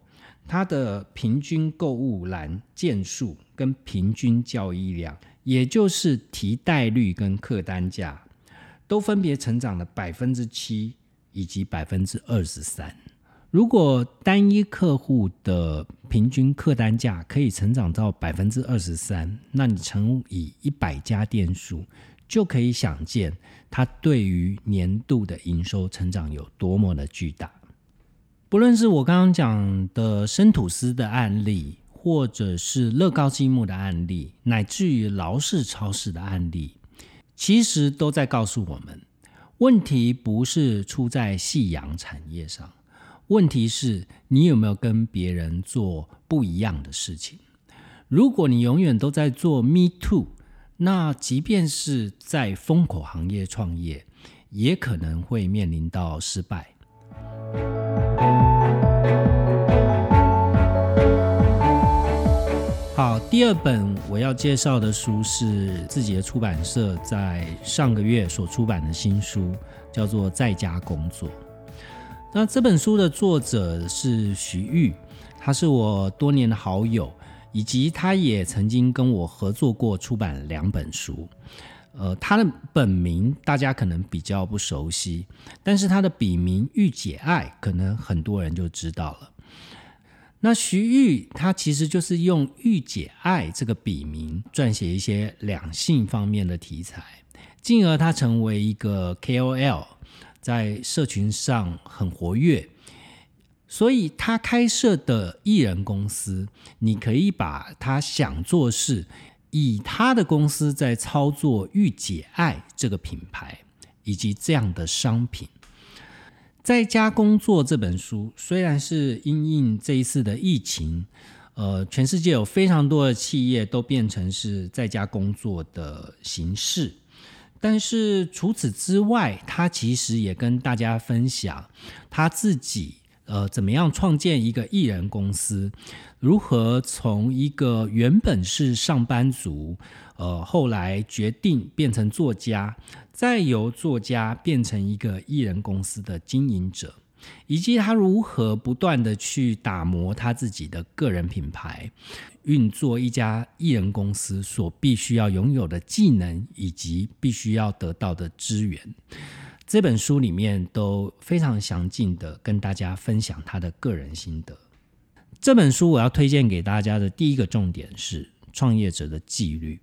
它的平均购物栏件数跟平均交易量，也就是提袋率跟客单价，都分别成长了百分之七以及百分之二十三。如果单一客户的平均客单价可以成长到百分之二十三，那你乘以一百家店数，就可以想见它对于年度的营收成长有多么的巨大。不论是我刚刚讲的生吐司的案例，或者是乐高积木的案例，乃至于劳氏超市的案例，其实都在告诉我们，问题不是出在夕阳产业上。问题是你有没有跟别人做不一样的事情？如果你永远都在做 Me Too，那即便是在风口行业创业，也可能会面临到失败。好，第二本我要介绍的书是自己的出版社在上个月所出版的新书，叫做《在家工作》。那这本书的作者是徐玉，他是我多年的好友，以及他也曾经跟我合作过出版两本书。呃，他的本名大家可能比较不熟悉，但是他的笔名玉姐爱，可能很多人就知道了。那徐玉他其实就是用玉姐爱这个笔名撰写一些两性方面的题材，进而他成为一个 KOL。在社群上很活跃，所以他开设的艺人公司，你可以把他想做是以他的公司在操作御姐爱这个品牌以及这样的商品。在家工作这本书虽然是因应这一次的疫情，呃，全世界有非常多的企业都变成是在家工作的形式，但是除此之外，他其实也跟大家分享他自己呃怎么样创建一个艺人公司，如何从一个原本是上班族，呃，后来决定变成作家。再由作家变成一个艺人公司的经营者，以及他如何不断的去打磨他自己的个人品牌，运作一家艺人公司所必须要拥有的技能以及必须要得到的资源，这本书里面都非常详尽的跟大家分享他的个人心得。这本书我要推荐给大家的第一个重点是创业者的纪律。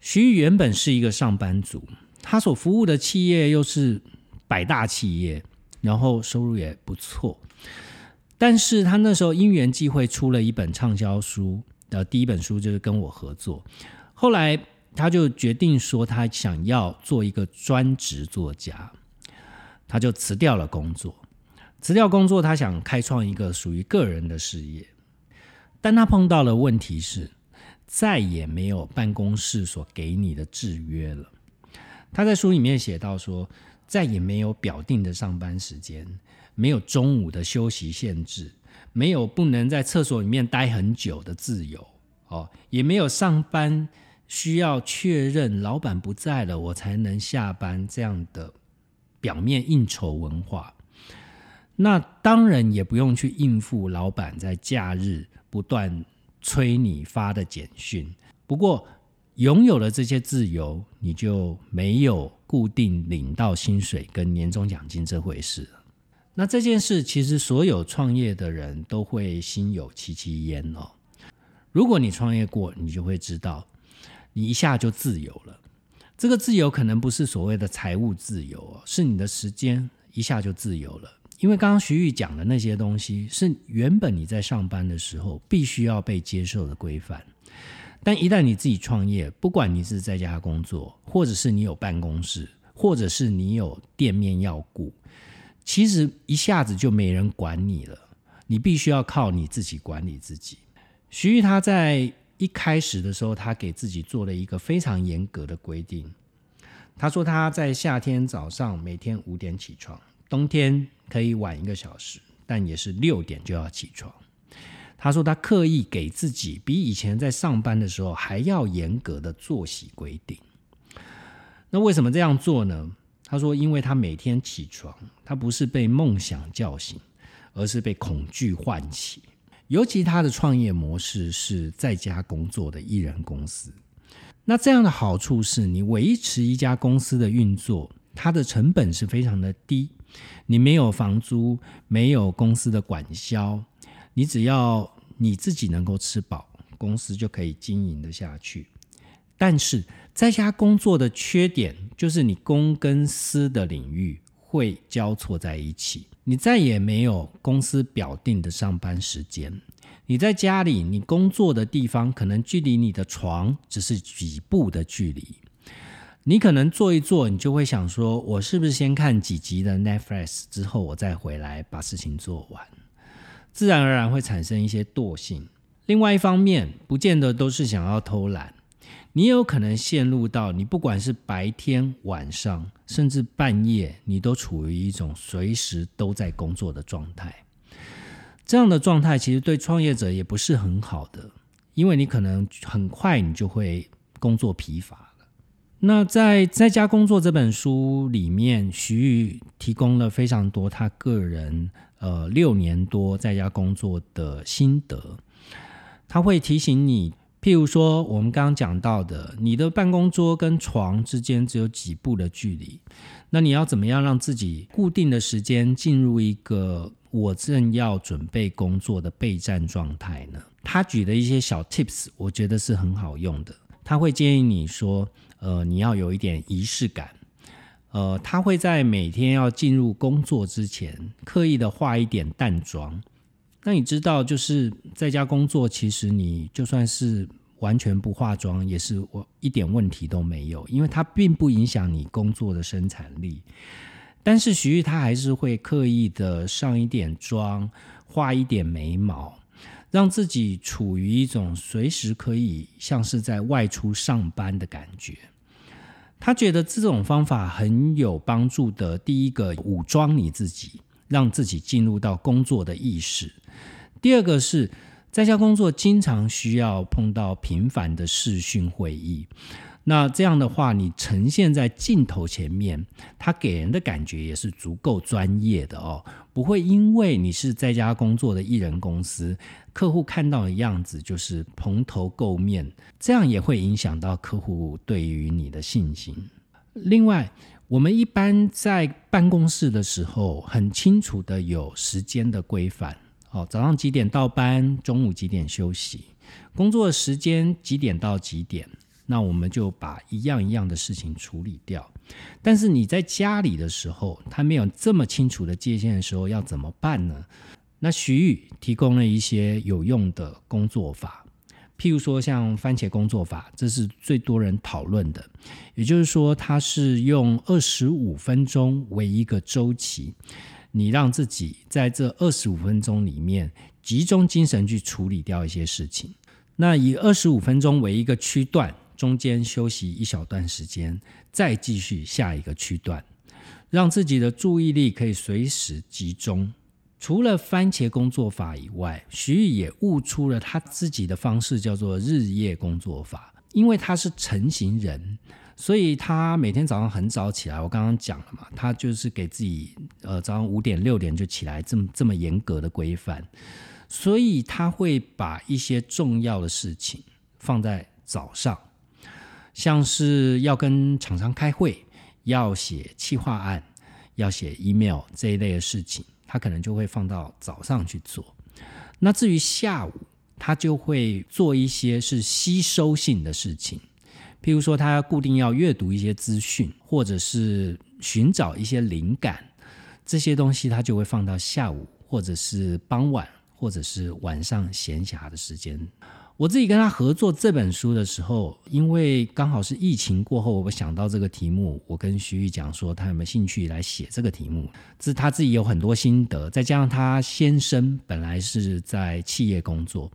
徐宇原本是一个上班族。他所服务的企业又是百大企业，然后收入也不错。但是他那时候因缘际会出了一本畅销书，的第一本书就是跟我合作。后来他就决定说，他想要做一个专职作家，他就辞掉了工作。辞掉工作，他想开创一个属于个人的事业。但他碰到了问题是，再也没有办公室所给你的制约了。他在书里面写到说，再也没有表定的上班时间，没有中午的休息限制，没有不能在厕所里面待很久的自由，哦，也没有上班需要确认老板不在了我才能下班这样的表面应酬文化。那当然也不用去应付老板在假日不断催你发的简讯。不过。拥有了这些自由，你就没有固定领到薪水跟年终奖金这回事。那这件事其实所有创业的人都会心有戚戚焉哦。如果你创业过，你就会知道，你一下就自由了。这个自由可能不是所谓的财务自由哦，是你的时间一下就自由了。因为刚刚徐玉讲的那些东西，是原本你在上班的时候必须要被接受的规范。但一旦你自己创业，不管你是在家工作，或者是你有办公室，或者是你有店面要顾，其实一下子就没人管你了。你必须要靠你自己管理自己。徐玉他在一开始的时候，他给自己做了一个非常严格的规定。他说他在夏天早上每天五点起床，冬天可以晚一个小时，但也是六点就要起床。他说：“他刻意给自己比以前在上班的时候还要严格的作息规定。那为什么这样做呢？他说：因为他每天起床，他不是被梦想叫醒，而是被恐惧唤起。尤其他的创业模式是在家工作的艺人公司。那这样的好处是你维持一家公司的运作，它的成本是非常的低。你没有房租，没有公司的管销。”你只要你自己能够吃饱，公司就可以经营的下去。但是在家工作的缺点就是你公跟私的领域会交错在一起，你再也没有公司表定的上班时间。你在家里，你工作的地方可能距离你的床只是几步的距离。你可能坐一坐，你就会想说：我是不是先看几集的 Netflix 之后，我再回来把事情做完？自然而然会产生一些惰性。另外一方面，不见得都是想要偷懒，你也有可能陷入到你不管是白天、晚上，甚至半夜，你都处于一种随时都在工作的状态。这样的状态其实对创业者也不是很好的，因为你可能很快你就会工作疲乏了。那在在家工作这本书里面，徐玉提供了非常多他个人。呃，六年多在家工作的心得，他会提醒你，譬如说我们刚刚讲到的，你的办公桌跟床之间只有几步的距离，那你要怎么样让自己固定的时间进入一个我正要准备工作的备战状态呢？他举的一些小 tips，我觉得是很好用的。他会建议你说，呃，你要有一点仪式感。呃，他会在每天要进入工作之前，刻意的化一点淡妆。那你知道，就是在家工作，其实你就算是完全不化妆，也是我一点问题都没有，因为它并不影响你工作的生产力。但是徐玉他还是会刻意的上一点妆，画一点眉毛，让自己处于一种随时可以像是在外出上班的感觉。他觉得这种方法很有帮助的。第一个，武装你自己，让自己进入到工作的意识；第二个是，在家工作经常需要碰到频繁的视讯会议。那这样的话，你呈现在镜头前面，它给人的感觉也是足够专业的哦，不会因为你是在家工作的艺人公司，客户看到的样子就是蓬头垢面，这样也会影响到客户对于你的信心。另外，我们一般在办公室的时候，很清楚的有时间的规范，哦，早上几点到班，中午几点休息，工作时间几点到几点。那我们就把一样一样的事情处理掉。但是你在家里的时候，他没有这么清楚的界限的时候，要怎么办呢？那徐宇提供了一些有用的工作法，譬如说像番茄工作法，这是最多人讨论的。也就是说，它是用二十五分钟为一个周期，你让自己在这二十五分钟里面集中精神去处理掉一些事情。那以二十五分钟为一个区段。中间休息一小段时间，再继续下一个区段，让自己的注意力可以随时集中。除了番茄工作法以外，徐宇也悟出了他自己的方式，叫做日夜工作法。因为他是成型人，所以他每天早上很早起来。我刚刚讲了嘛，他就是给自己呃早上五点六点就起来，这么这么严格的规范，所以他会把一些重要的事情放在早上。像是要跟厂商开会、要写企划案、要写 email 这一类的事情，他可能就会放到早上去做。那至于下午，他就会做一些是吸收性的事情，譬如说他固定要阅读一些资讯，或者是寻找一些灵感，这些东西他就会放到下午，或者是傍晚，或者是晚上闲暇的时间。我自己跟他合作这本书的时候，因为刚好是疫情过后，我想到这个题目，我跟徐玉讲说，他有没有兴趣来写这个题目？这是他自己有很多心得，再加上他先生本来是在企业工作，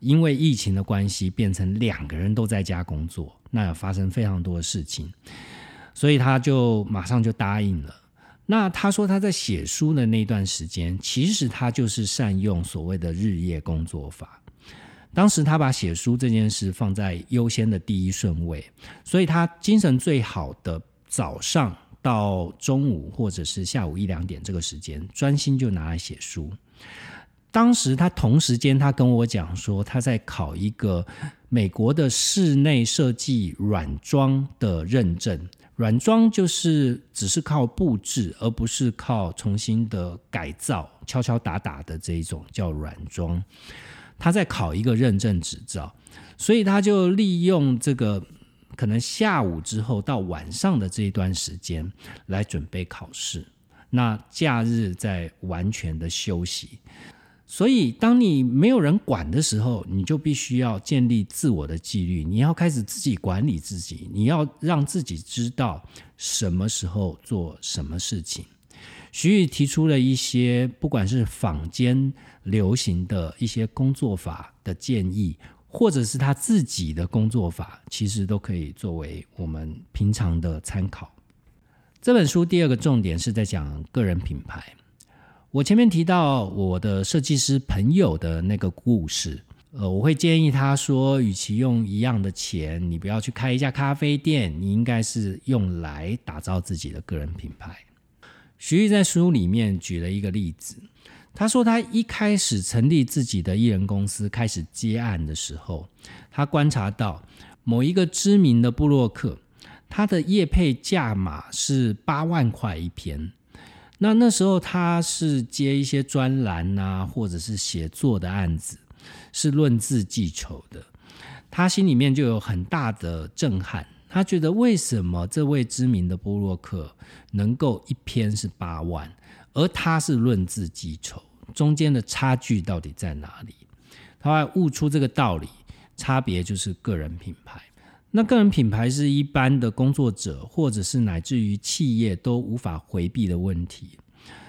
因为疫情的关系，变成两个人都在家工作，那发生非常多的事情，所以他就马上就答应了。那他说他在写书的那段时间，其实他就是善用所谓的日夜工作法。当时他把写书这件事放在优先的第一顺位，所以他精神最好的早上到中午或者是下午一两点这个时间，专心就拿来写书。当时他同时间他跟我讲说，他在考一个美国的室内设计软装的认证，软装就是只是靠布置，而不是靠重新的改造、敲敲打打的这一种叫软装。他在考一个认证执照，所以他就利用这个可能下午之后到晚上的这一段时间来准备考试。那假日在完全的休息。所以当你没有人管的时候，你就必须要建立自我的纪律，你要开始自己管理自己，你要让自己知道什么时候做什么事情。徐宇提出了一些，不管是坊间流行的一些工作法的建议，或者是他自己的工作法，其实都可以作为我们平常的参考。这本书第二个重点是在讲个人品牌。我前面提到我的设计师朋友的那个故事，呃，我会建议他说，与其用一样的钱，你不要去开一家咖啡店，你应该是用来打造自己的个人品牌。徐玉在书里面举了一个例子，他说他一开始成立自己的艺人公司，开始接案的时候，他观察到某一个知名的布洛克，他的业配价码是八万块一篇。那那时候他是接一些专栏啊，或者是写作的案子，是论字计酬的，他心里面就有很大的震撼。他觉得为什么这位知名的布洛克能够一篇是八万，而他是论字计酬，中间的差距到底在哪里？他还悟出这个道理，差别就是个人品牌。那个人品牌是一般的工作者，或者是乃至于企业都无法回避的问题。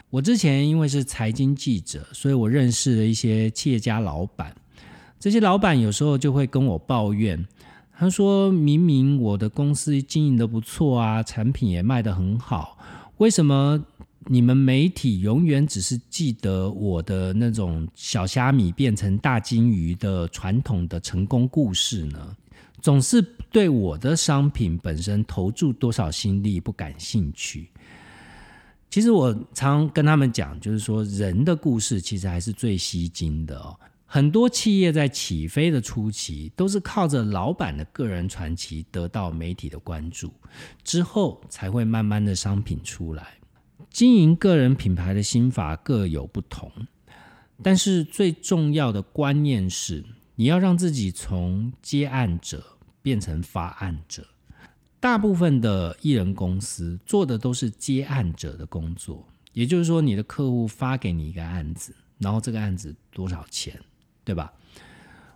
我之前因为是财经记者，所以我认识了一些企业家老板。这些老板有时候就会跟我抱怨，他说明明我的公司经营的不错啊，产品也卖得很好，为什么你们媒体永远只是记得我的那种小虾米变成大金鱼的传统的成功故事呢？总是对我的商品本身投注多少心力不感兴趣。其实我常跟他们讲，就是说人的故事其实还是最吸睛的哦。很多企业在起飞的初期，都是靠着老板的个人传奇得到媒体的关注，之后才会慢慢的商品出来。经营个人品牌的心法各有不同，但是最重要的观念是，你要让自己从接案者。变成发案者，大部分的艺人公司做的都是接案者的工作，也就是说，你的客户发给你一个案子，然后这个案子多少钱，对吧？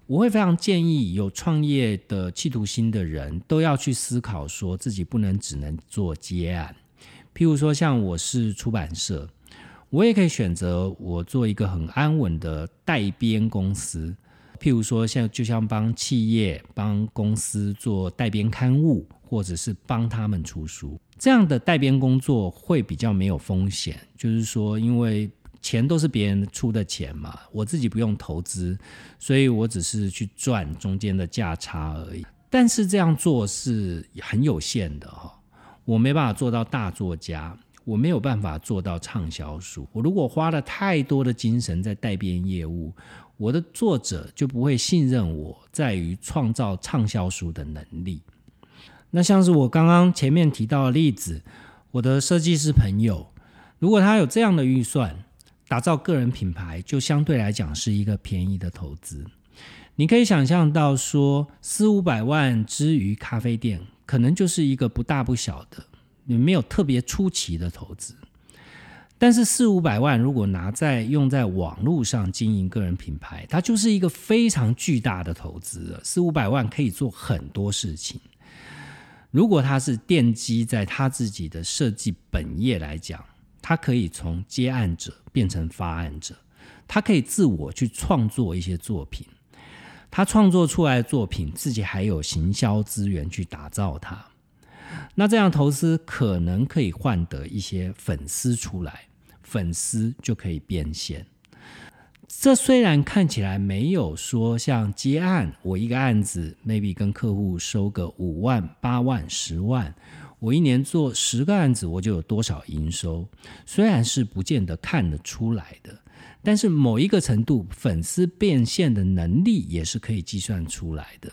我会非常建议有创业的企图心的人都要去思考，说自己不能只能做接案。譬如说，像我是出版社，我也可以选择我做一个很安稳的代编公司。譬如说，像就像帮企业、帮公司做代编刊物，或者是帮他们出书，这样的代编工作会比较没有风险。就是说，因为钱都是别人出的钱嘛，我自己不用投资，所以我只是去赚中间的价差而已。但是这样做是很有限的哈，我没办法做到大作家，我没有办法做到畅销书。我如果花了太多的精神在代编业务。我的作者就不会信任我在于创造畅销书的能力。那像是我刚刚前面提到的例子，我的设计师朋友，如果他有这样的预算，打造个人品牌就相对来讲是一个便宜的投资。你可以想象到说，四五百万之于咖啡店，可能就是一个不大不小的，也没有特别出奇的投资。但是四五百万如果拿在用在网络上经营个人品牌，它就是一个非常巨大的投资。四五百万可以做很多事情。如果他是奠基在他自己的设计本业来讲，他可以从接案者变成发案者，他可以自我去创作一些作品。他创作出来的作品，自己还有行销资源去打造它。那这样投资可能可以换得一些粉丝出来。粉丝就可以变现。这虽然看起来没有说像接案，我一个案子 maybe 跟客户收个五万、八万、十万，我一年做十个案子，我就有多少营收。虽然是不见得看得出来的，但是某一个程度，粉丝变现的能力也是可以计算出来的。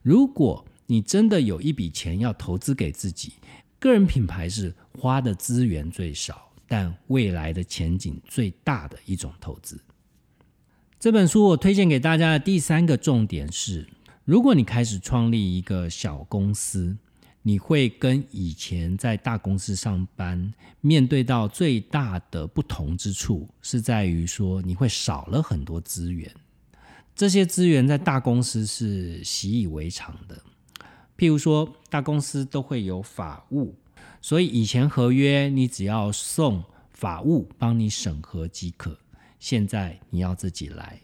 如果你真的有一笔钱要投资给自己，个人品牌是花的资源最少。但未来的前景最大的一种投资。这本书我推荐给大家的第三个重点是：如果你开始创立一个小公司，你会跟以前在大公司上班面对到最大的不同之处，是在于说你会少了很多资源。这些资源在大公司是习以为常的，譬如说大公司都会有法务。所以以前合约你只要送法务帮你审核即可，现在你要自己来，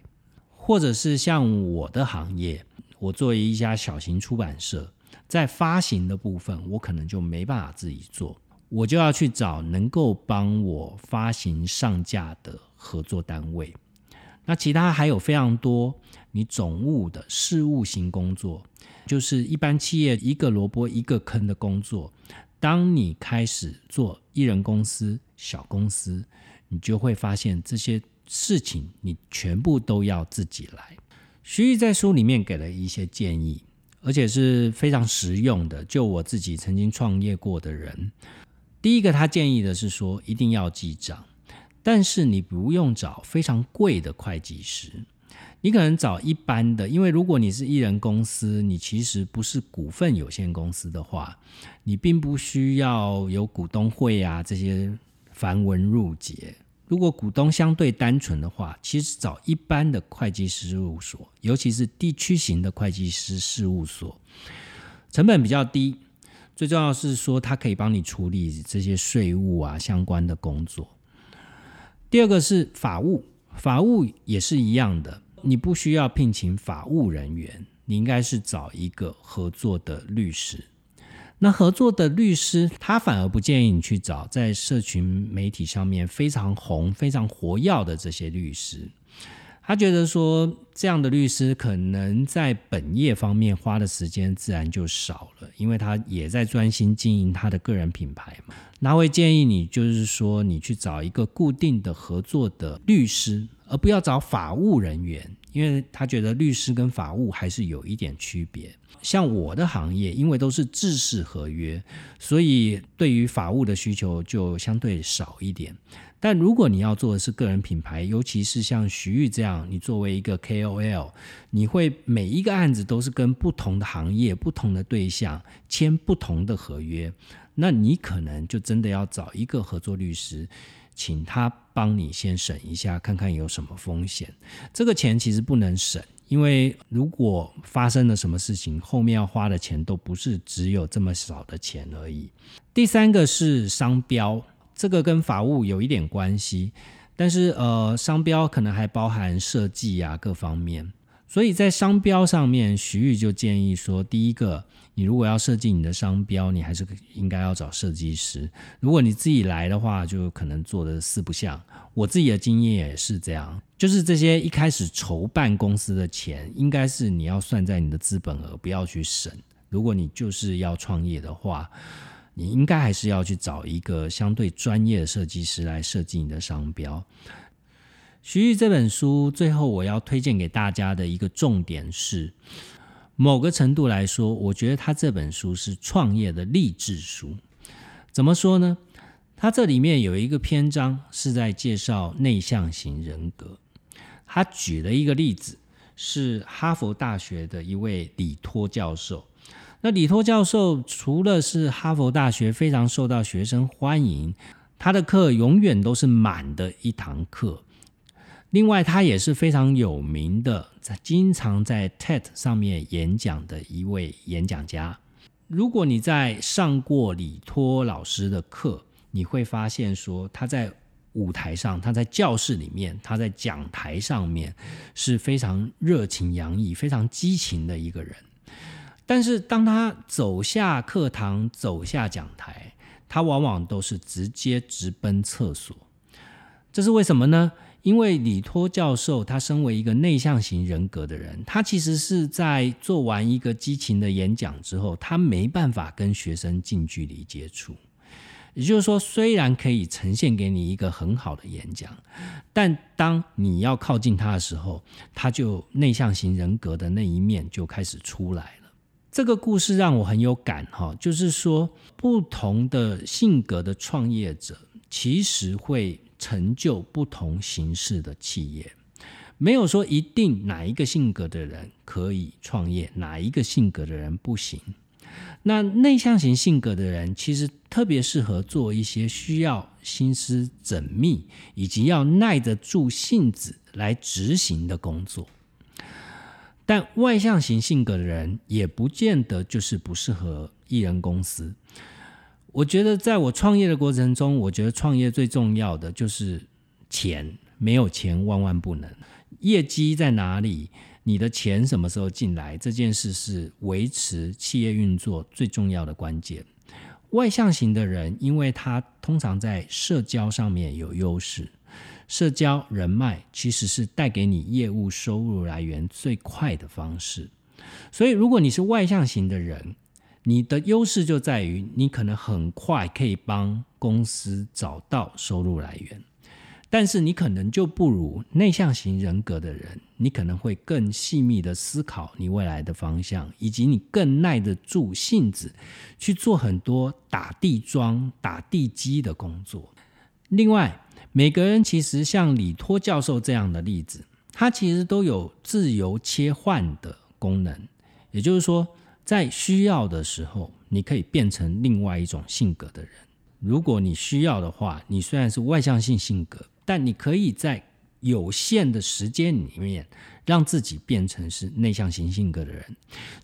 或者是像我的行业，我作为一家小型出版社，在发行的部分我可能就没办法自己做，我就要去找能够帮我发行上架的合作单位。那其他还有非常多你总务的事务型工作，就是一般企业一个萝卜一个坑的工作。当你开始做艺人公司、小公司，你就会发现这些事情你全部都要自己来。徐玉在书里面给了一些建议，而且是非常实用的。就我自己曾经创业过的人，第一个他建议的是说一定要记账，但是你不用找非常贵的会计师。你可能找一般的，因为如果你是艺人公司，你其实不是股份有限公司的话，你并不需要有股东会啊这些繁文缛节。如果股东相对单纯的话，其实找一般的会计师事务所，尤其是地区型的会计师事务所，成本比较低。最重要是说，它可以帮你处理这些税务啊相关的工作。第二个是法务，法务也是一样的，你不需要聘请法务人员，你应该是找一个合作的律师。那合作的律师，他反而不建议你去找在社群媒体上面非常红、非常活跃的这些律师。他觉得说，这样的律师可能在本业方面花的时间自然就少了，因为他也在专心经营他的个人品牌嘛。那会建议你，就是说，你去找一个固定的合作的律师，而不要找法务人员，因为他觉得律师跟法务还是有一点区别。像我的行业，因为都是制式合约，所以对于法务的需求就相对少一点。但如果你要做的是个人品牌，尤其是像徐玉这样，你作为一个 KOL，你会每一个案子都是跟不同的行业、不同的对象签不同的合约，那你可能就真的要找一个合作律师，请他帮你先审一下，看看有什么风险。这个钱其实不能省。因为如果发生了什么事情，后面要花的钱都不是只有这么少的钱而已。第三个是商标，这个跟法务有一点关系，但是呃，商标可能还包含设计啊各方面。所以在商标上面，徐玉就建议说，第一个，你如果要设计你的商标，你还是应该要找设计师。如果你自己来的话，就可能做的四不像。我自己的经验也是这样，就是这些一开始筹办公司的钱，应该是你要算在你的资本额，不要去省。如果你就是要创业的话，你应该还是要去找一个相对专业的设计师来设计你的商标。徐玉这本书最后我要推荐给大家的一个重点是，某个程度来说，我觉得他这本书是创业的励志书。怎么说呢？他这里面有一个篇章是在介绍内向型人格。他举了一个例子，是哈佛大学的一位李托教授。那李托教授除了是哈佛大学非常受到学生欢迎，他的课永远都是满的一堂课。另外，他也是非常有名的，在经常在 TED 上面演讲的一位演讲家。如果你在上过李托老师的课，你会发现说他在舞台上，他在教室里面，他在讲台上面是非常热情洋溢、非常激情的一个人。但是，当他走下课堂、走下讲台，他往往都是直接直奔厕所。这是为什么呢？因为李托教授，他身为一个内向型人格的人，他其实是在做完一个激情的演讲之后，他没办法跟学生近距离接触。也就是说，虽然可以呈现给你一个很好的演讲，但当你要靠近他的时候，他就内向型人格的那一面就开始出来了。这个故事让我很有感哈，就是说，不同的性格的创业者，其实会。成就不同形式的企业，没有说一定哪一个性格的人可以创业，哪一个性格的人不行。那内向型性格的人其实特别适合做一些需要心思缜密以及要耐得住性子来执行的工作。但外向型性格的人也不见得就是不适合艺人公司。我觉得，在我创业的过程中，我觉得创业最重要的就是钱，没有钱万万不能。业绩在哪里？你的钱什么时候进来？这件事是维持企业运作最重要的关键。外向型的人，因为他通常在社交上面有优势，社交人脉其实是带给你业务收入来源最快的方式。所以，如果你是外向型的人，你的优势就在于你可能很快可以帮公司找到收入来源，但是你可能就不如内向型人格的人，你可能会更细密的思考你未来的方向，以及你更耐得住性子去做很多打地桩、打地基的工作。另外，每个人其实像李托教授这样的例子，他其实都有自由切换的功能，也就是说。在需要的时候，你可以变成另外一种性格的人。如果你需要的话，你虽然是外向性性格，但你可以在有限的时间里面，让自己变成是内向型性格的人。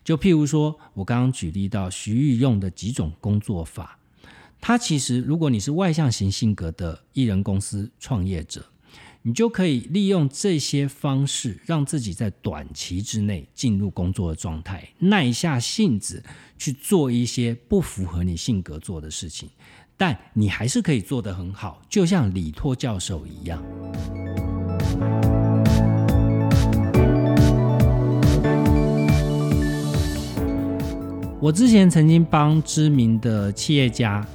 就譬如说，我刚刚举例到徐玉用的几种工作法，他其实如果你是外向型性格的艺人公司创业者，你就可以利用这些方式，让自己在短期之内进入工作的状态，耐下性子去做一些不符合你性格做的事情。但你还是可以做得很好，就像李托教授一样。我之前曾经帮知名的企业家，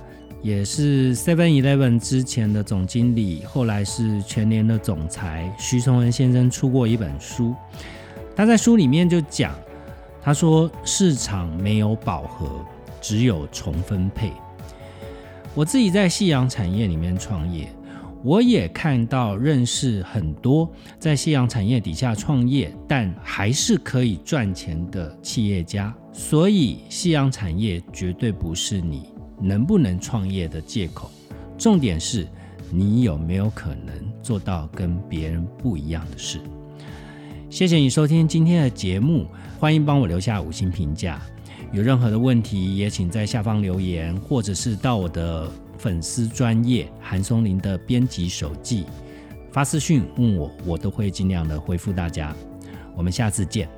也是 Seven Eleven 之前的总经理，后来是全联的总裁徐崇文先生出过一本书。他在书里面就讲，他说市场没有饱和，只有重分配。我自己在夕阳产业里面创业，我也看到认识很多在夕阳产业底下创业，但还是可以赚钱的企业家。所以，夕阳产业绝对不是你能不能创业的借口。重点是你有没有可能做到跟别人不一样的事。谢谢你收听今天的节目，欢迎帮我留下五星评价。有任何的问题，也请在下方留言，或者是到我的粉丝专业韩松林的编辑手记发私讯问我，我都会尽量的回复大家。我们下次见。